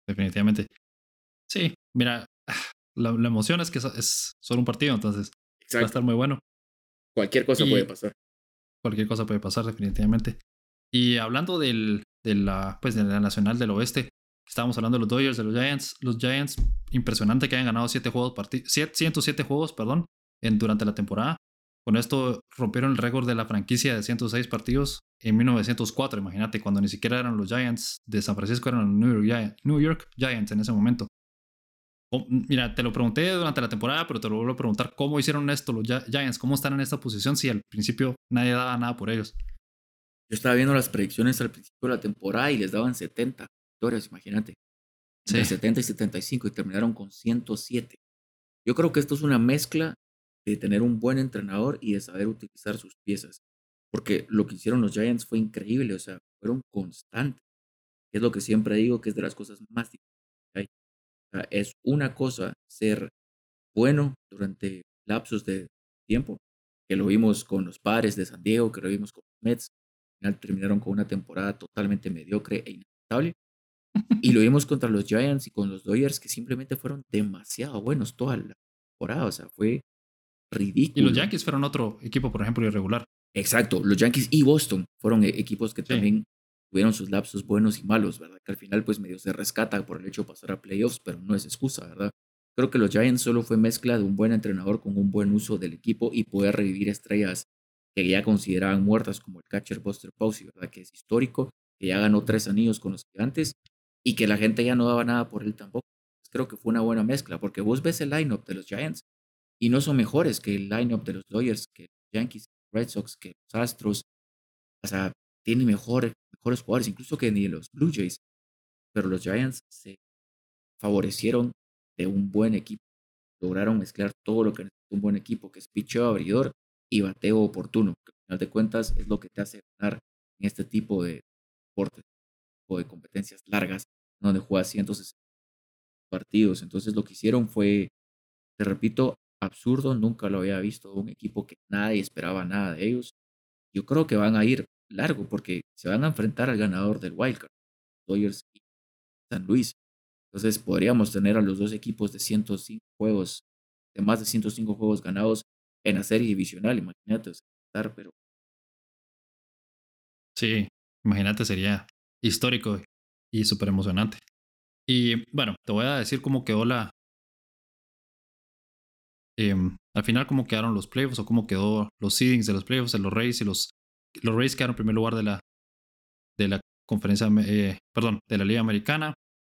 Speaker 1: definitivamente. Sí, mira, [sighs] la, emoción es que es solo un partido, entonces va a estar muy bueno.
Speaker 2: Cualquier cosa puede pasar.
Speaker 1: Cualquier cosa puede pasar, definitivamente. Y hablando del, de, la, pues, de la Nacional del Oeste, estábamos hablando de los Dodgers, de los Giants. Los Giants, impresionante que hayan ganado 7 juegos, 107 juegos perdón, en, durante la temporada. Con esto rompieron el récord de la franquicia de 106 partidos en 1904. Imagínate, cuando ni siquiera eran los Giants de San Francisco, eran los New York, New York Giants en ese momento. Mira, te lo pregunté durante la temporada, pero te lo vuelvo a preguntar, ¿cómo hicieron esto los Giants? ¿Cómo están en esta posición si al principio nadie daba nada por ellos?
Speaker 2: Yo estaba viendo las predicciones al principio de la temporada y les daban 70 victorias, imagínate. De 70 y 75 y terminaron con 107. Yo creo que esto es una mezcla de tener un buen entrenador y de saber utilizar sus piezas. Porque lo que hicieron los Giants fue increíble, o sea, fueron constantes. Es lo que siempre digo que es de las cosas más difíciles. O sea, es una cosa ser bueno durante lapsos de tiempo, que lo vimos con los padres de San Diego, que lo vimos con los Mets, al final terminaron con una temporada totalmente mediocre e inaceptable. Y lo [laughs] vimos contra los Giants y con los Dodgers, que simplemente fueron demasiado buenos toda la temporada. O sea, fue ridículo.
Speaker 1: Y los Yankees fueron otro equipo, por ejemplo, irregular.
Speaker 2: Exacto, los Yankees y Boston fueron e-, equipos que también tuvieron sus lapsos buenos y malos, ¿verdad? Que al final pues medio se rescata por el hecho de pasar a playoffs, pero no es excusa, ¿verdad? Creo que los Giants solo fue mezcla de un buen entrenador con un buen uso del equipo y poder revivir estrellas que ya consideraban muertas como el catcher Buster Posey, ¿verdad? Que es histórico, que ya ganó tres anillos con los gigantes y que la gente ya no daba nada por él tampoco. Creo que fue una buena mezcla, porque vos ves el lineup de los Giants y no son mejores que el lineup de los Dodgers, que los Yankees, Red Sox, que los Astros. O sea, tienen mejores, mejores jugadores, incluso que ni los Blue Jays. Pero los Giants se favorecieron de un buen equipo. Lograron mezclar todo lo que necesita un buen equipo, que es picheo abridor y bateo oportuno, que al final de cuentas es lo que te hace ganar en este tipo de deportes, o de competencias largas, donde juegas 160 partidos. Entonces lo que hicieron fue, te repito, absurdo, nunca lo había visto un equipo que nadie esperaba nada de ellos. Yo creo que van a ir largo porque se van a enfrentar al ganador del Wildcard, Dodgers y San Luis. Entonces podríamos tener a los dos equipos de 105 juegos, de más de 105 juegos ganados en la serie divisional, imagínate, estar, pero...
Speaker 1: Sí, imagínate, sería histórico y súper emocionante. Y bueno, te voy a decir cómo quedó la, Em, al final cómo quedaron los playoffs o cómo quedó los seedings de los playoffs de los Rays y los, los Rays quedaron en primer lugar de la, de la conferencia, eh, perdón, de la Liga Americana.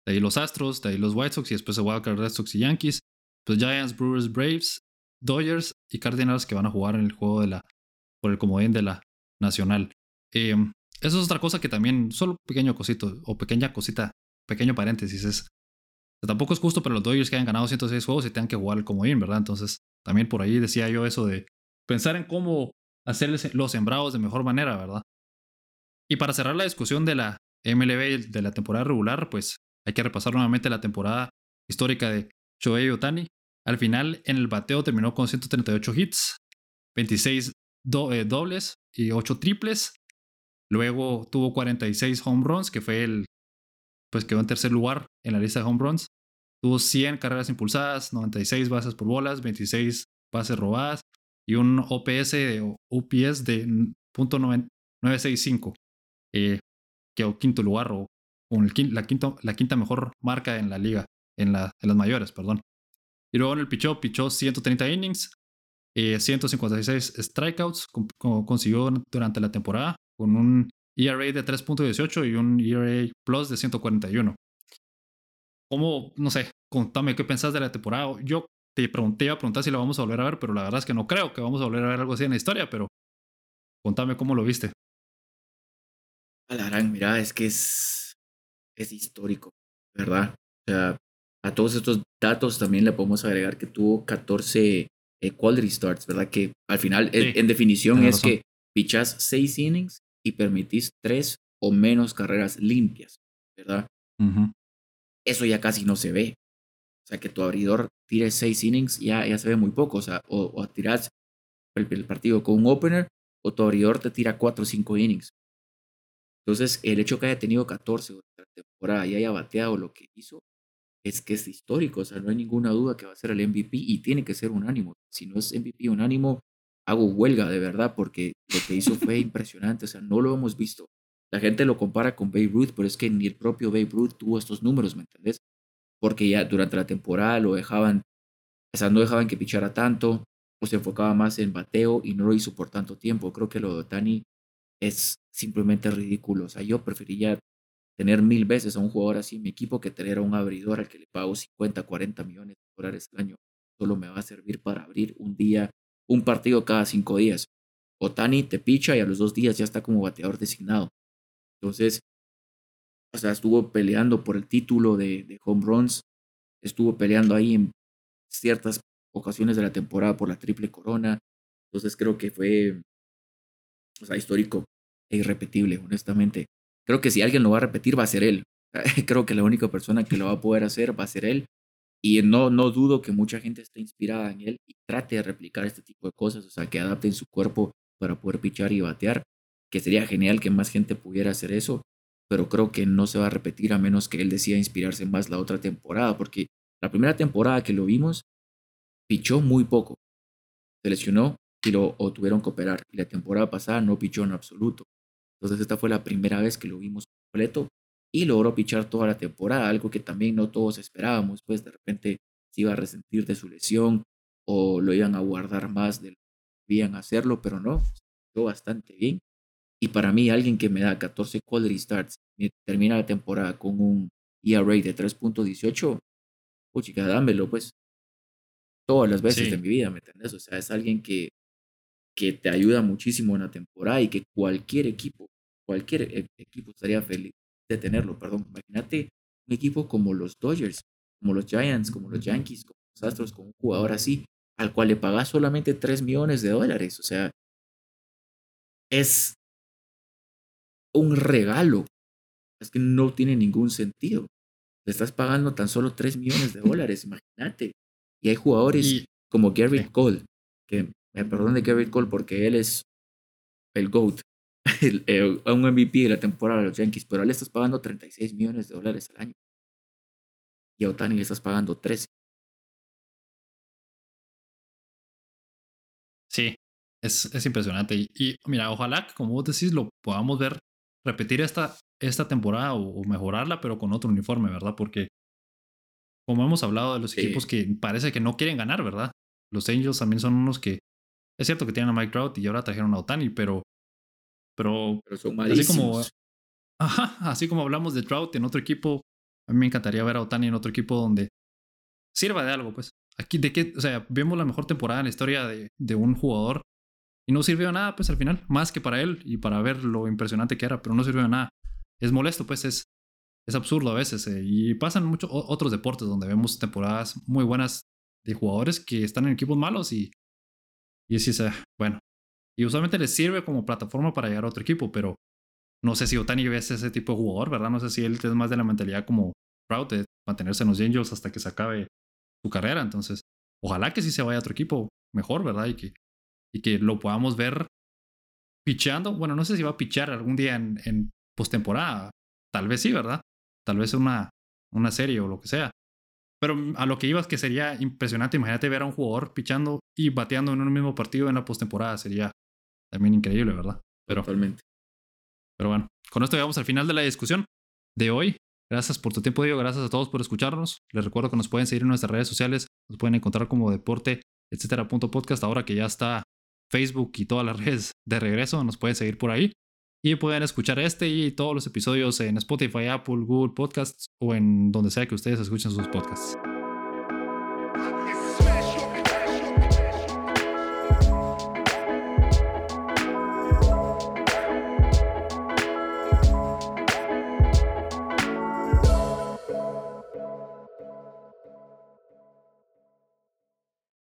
Speaker 1: De ahí los Astros, de ahí los White Sox y después se Wildcard Red Sox y Yankees. Los Giants, Brewers, Braves, Dodgers y Cardinals que van a jugar en el juego de la, por el comodín de la Nacional. Em, eso es otra cosa que también, solo pequeño cosito o pequeña cosita, pequeño paréntesis, es tampoco es justo para los Dodgers que hayan ganado 106 juegos y tengan que jugar el comodín, ¿verdad? Entonces, también por ahí decía yo eso de pensar en cómo hacer los sembrados de mejor manera, ¿verdad? Y para cerrar la discusión de la MLB de la temporada regular, pues hay que repasar nuevamente la temporada histórica de Shohei Otani. Al final, en el bateo terminó con 138 hits, 26 eh, dobles y 8 triples. Luego tuvo 46 home runs, que fue el, pues quedó en tercer lugar en la lista de home runs. Tuvo 100 carreras impulsadas, 96 bases por bolas, 26 bases robadas y un OPS de UPS de .965. Eh, quedó quinto lugar o con la, quinta, la quinta mejor marca en la liga, en, la, en las mayores, perdón. Y luego en el pichó, pichó 130 innings, 156 eh, strikeouts, consiguió durante la temporada con un ERA de 3.18 y un ERA plus de 141. ¿Cómo, no sé, contame qué pensás de la temporada? Yo te pregunté, iba a preguntar si la vamos a volver a ver, pero la verdad es que no creo que vamos a volver a ver algo así en la historia, pero contame cómo lo viste.
Speaker 2: A la gran, mira, es que es, es histórico, ¿verdad? O sea, a todos estos datos también le podemos agregar que tuvo 14 eh, quality starts, ¿verdad? Que al final, en, definición, es que pichas 6 innings y permitís 3 o menos carreras limpias, ¿verdad? Eso ya casi no se ve. O sea, que tu abridor tire 6 innings ya, ya se ve muy poco. O sea, o, o tirás el, el, partido con un opener o tu abridor te tira 4 o 5 innings. Entonces, el hecho que haya tenido 14 durante la temporada y haya bateado lo que hizo, es que es histórico, o sea, no hay ninguna duda que va a ser el MVP y tiene que ser unánimo. Si no es MVP unánimo, hago huelga de verdad porque lo que hizo fue [laughs] impresionante, o sea, no lo hemos visto. La gente lo compara con Babe Ruth, pero es que ni el propio Babe Ruth tuvo estos números, ¿me entendés? Porque ya durante la temporada lo dejaban, sea, no dejaban que pichara tanto, o se enfocaba más en bateo y no lo hizo por tanto tiempo. Creo que lo de Tani es simplemente ridículo. O sea, yo preferiría tener mil veces a un jugador así en mi equipo que tener a un abridor al que le pago 50, 40 millones de dólares al año. Solo me va a servir para abrir un día, un partido cada cinco días. Otani te picha y a los dos días ya está como bateador designado. Entonces, o sea, estuvo peleando por el título de, home runs, estuvo peleando ahí en ciertas ocasiones de la temporada por la triple corona. Entonces creo que fue, o sea, histórico e irrepetible, honestamente. Creo que si alguien lo va a repetir va a ser él. [laughs] Creo que la única persona que lo va a poder hacer va a ser él. Y no, no dudo que mucha gente esté inspirada en él y trate de replicar este tipo de cosas, o sea, que adapten su cuerpo para poder pichar y batear, que sería genial que más gente pudiera hacer eso, pero creo que no se va a repetir a menos que él decida inspirarse más la otra temporada, porque la primera temporada que lo vimos, pichó muy poco, se lesionó y lo o tuvieron que operar, y la temporada pasada no pichó en absoluto. Entonces esta fue la primera vez que lo vimos completo y logró pichar toda la temporada, algo que también no todos esperábamos, pues de repente se iba a resentir de su lesión o lo iban a guardar más de lo que debían hacerlo, pero no, pichó bastante bien. Y para mí, alguien que me da 14 quality starts y termina la temporada con un ERA de 3.18, chica, dámelo, pues. Todas las veces de mi vida, ¿me entiendes? O sea, es alguien que que te ayuda muchísimo en la temporada y que cualquier equipo, cualquier e-, equipo estaría feliz de tenerlo, perdón. Imagínate un equipo como los Dodgers, como los Giants, como los Yankees, como los Astros, con un jugador así, al cual le pagas solamente 3 millones de dólares. O sea, es un regalo. Es que no tiene ningún sentido. Le estás pagando tan solo 3 millones de [laughs] dólares, imagínate. Y hay jugadores como Gary Cole, que me perdón de Gary Cole porque él es el GOAT, [laughs] un MVP de la temporada de los Yankees, pero a él le estás pagando 36 millones de dólares al año. Y a Otani le estás pagando 13.
Speaker 1: Sí, es, es impresionante. Y, mira, ojalá como vos decís lo podamos ver, repetir esta, esta temporada o, mejorarla, pero con otro uniforme, ¿verdad? Porque como hemos hablado de los equipos que parece que no quieren ganar, ¿verdad? Los Angels también son unos que es cierto que tienen a Mike Trout y ahora trajeron a Otani, pero. Pero,
Speaker 2: son así como. [laughs]
Speaker 1: Ajá, así como hablamos de Trout en otro equipo, a mí me encantaría ver a Otani en otro equipo donde sirva de algo, pues. Aquí, de qué, o sea, vemos la mejor temporada en la historia de, de un jugador y no sirvió de nada, pues al final, más que para él y para ver lo impresionante que era, pero no sirvió de nada. Es molesto, pues es, es absurdo a veces. Eh, y pasan muchos otros deportes donde vemos temporadas muy buenas de jugadores que están en equipos malos y y así sea, bueno. Y usualmente les sirve como plataforma para llegar a otro equipo, pero no sé si Otani es ese tipo de jugador, ¿verdad? No sé si él es más de la mentalidad como Proud de mantenerse en los Angels hasta que se acabe su carrera. Entonces, ojalá que sí se vaya a otro equipo mejor, ¿verdad? Y que, y que lo podamos ver picheando. Bueno, no sé si va a pichar algún día en, en postemporada. Tal vez sí, ¿verdad? Tal vez una, una serie o lo que sea. Pero a lo que ibas que sería impresionante, imagínate ver a un jugador pichando y bateando en un mismo partido en la postemporada, sería también increíble, ¿verdad?
Speaker 2: Pero, Totalmente.
Speaker 1: Pero bueno, con esto llegamos al final de la discusión de hoy. Gracias por tu tiempo, Diego. Gracias a todos por escucharnos. Les recuerdo que nos pueden seguir en nuestras redes sociales. Nos pueden encontrar como deporte, etcétera, punto podcast. Ahora que ya está Facebook y todas las redes de regreso, nos pueden seguir por ahí. Y pueden escuchar este y todos los episodios en Spotify, Apple, Google Podcasts o en donde sea que ustedes escuchen sus podcasts.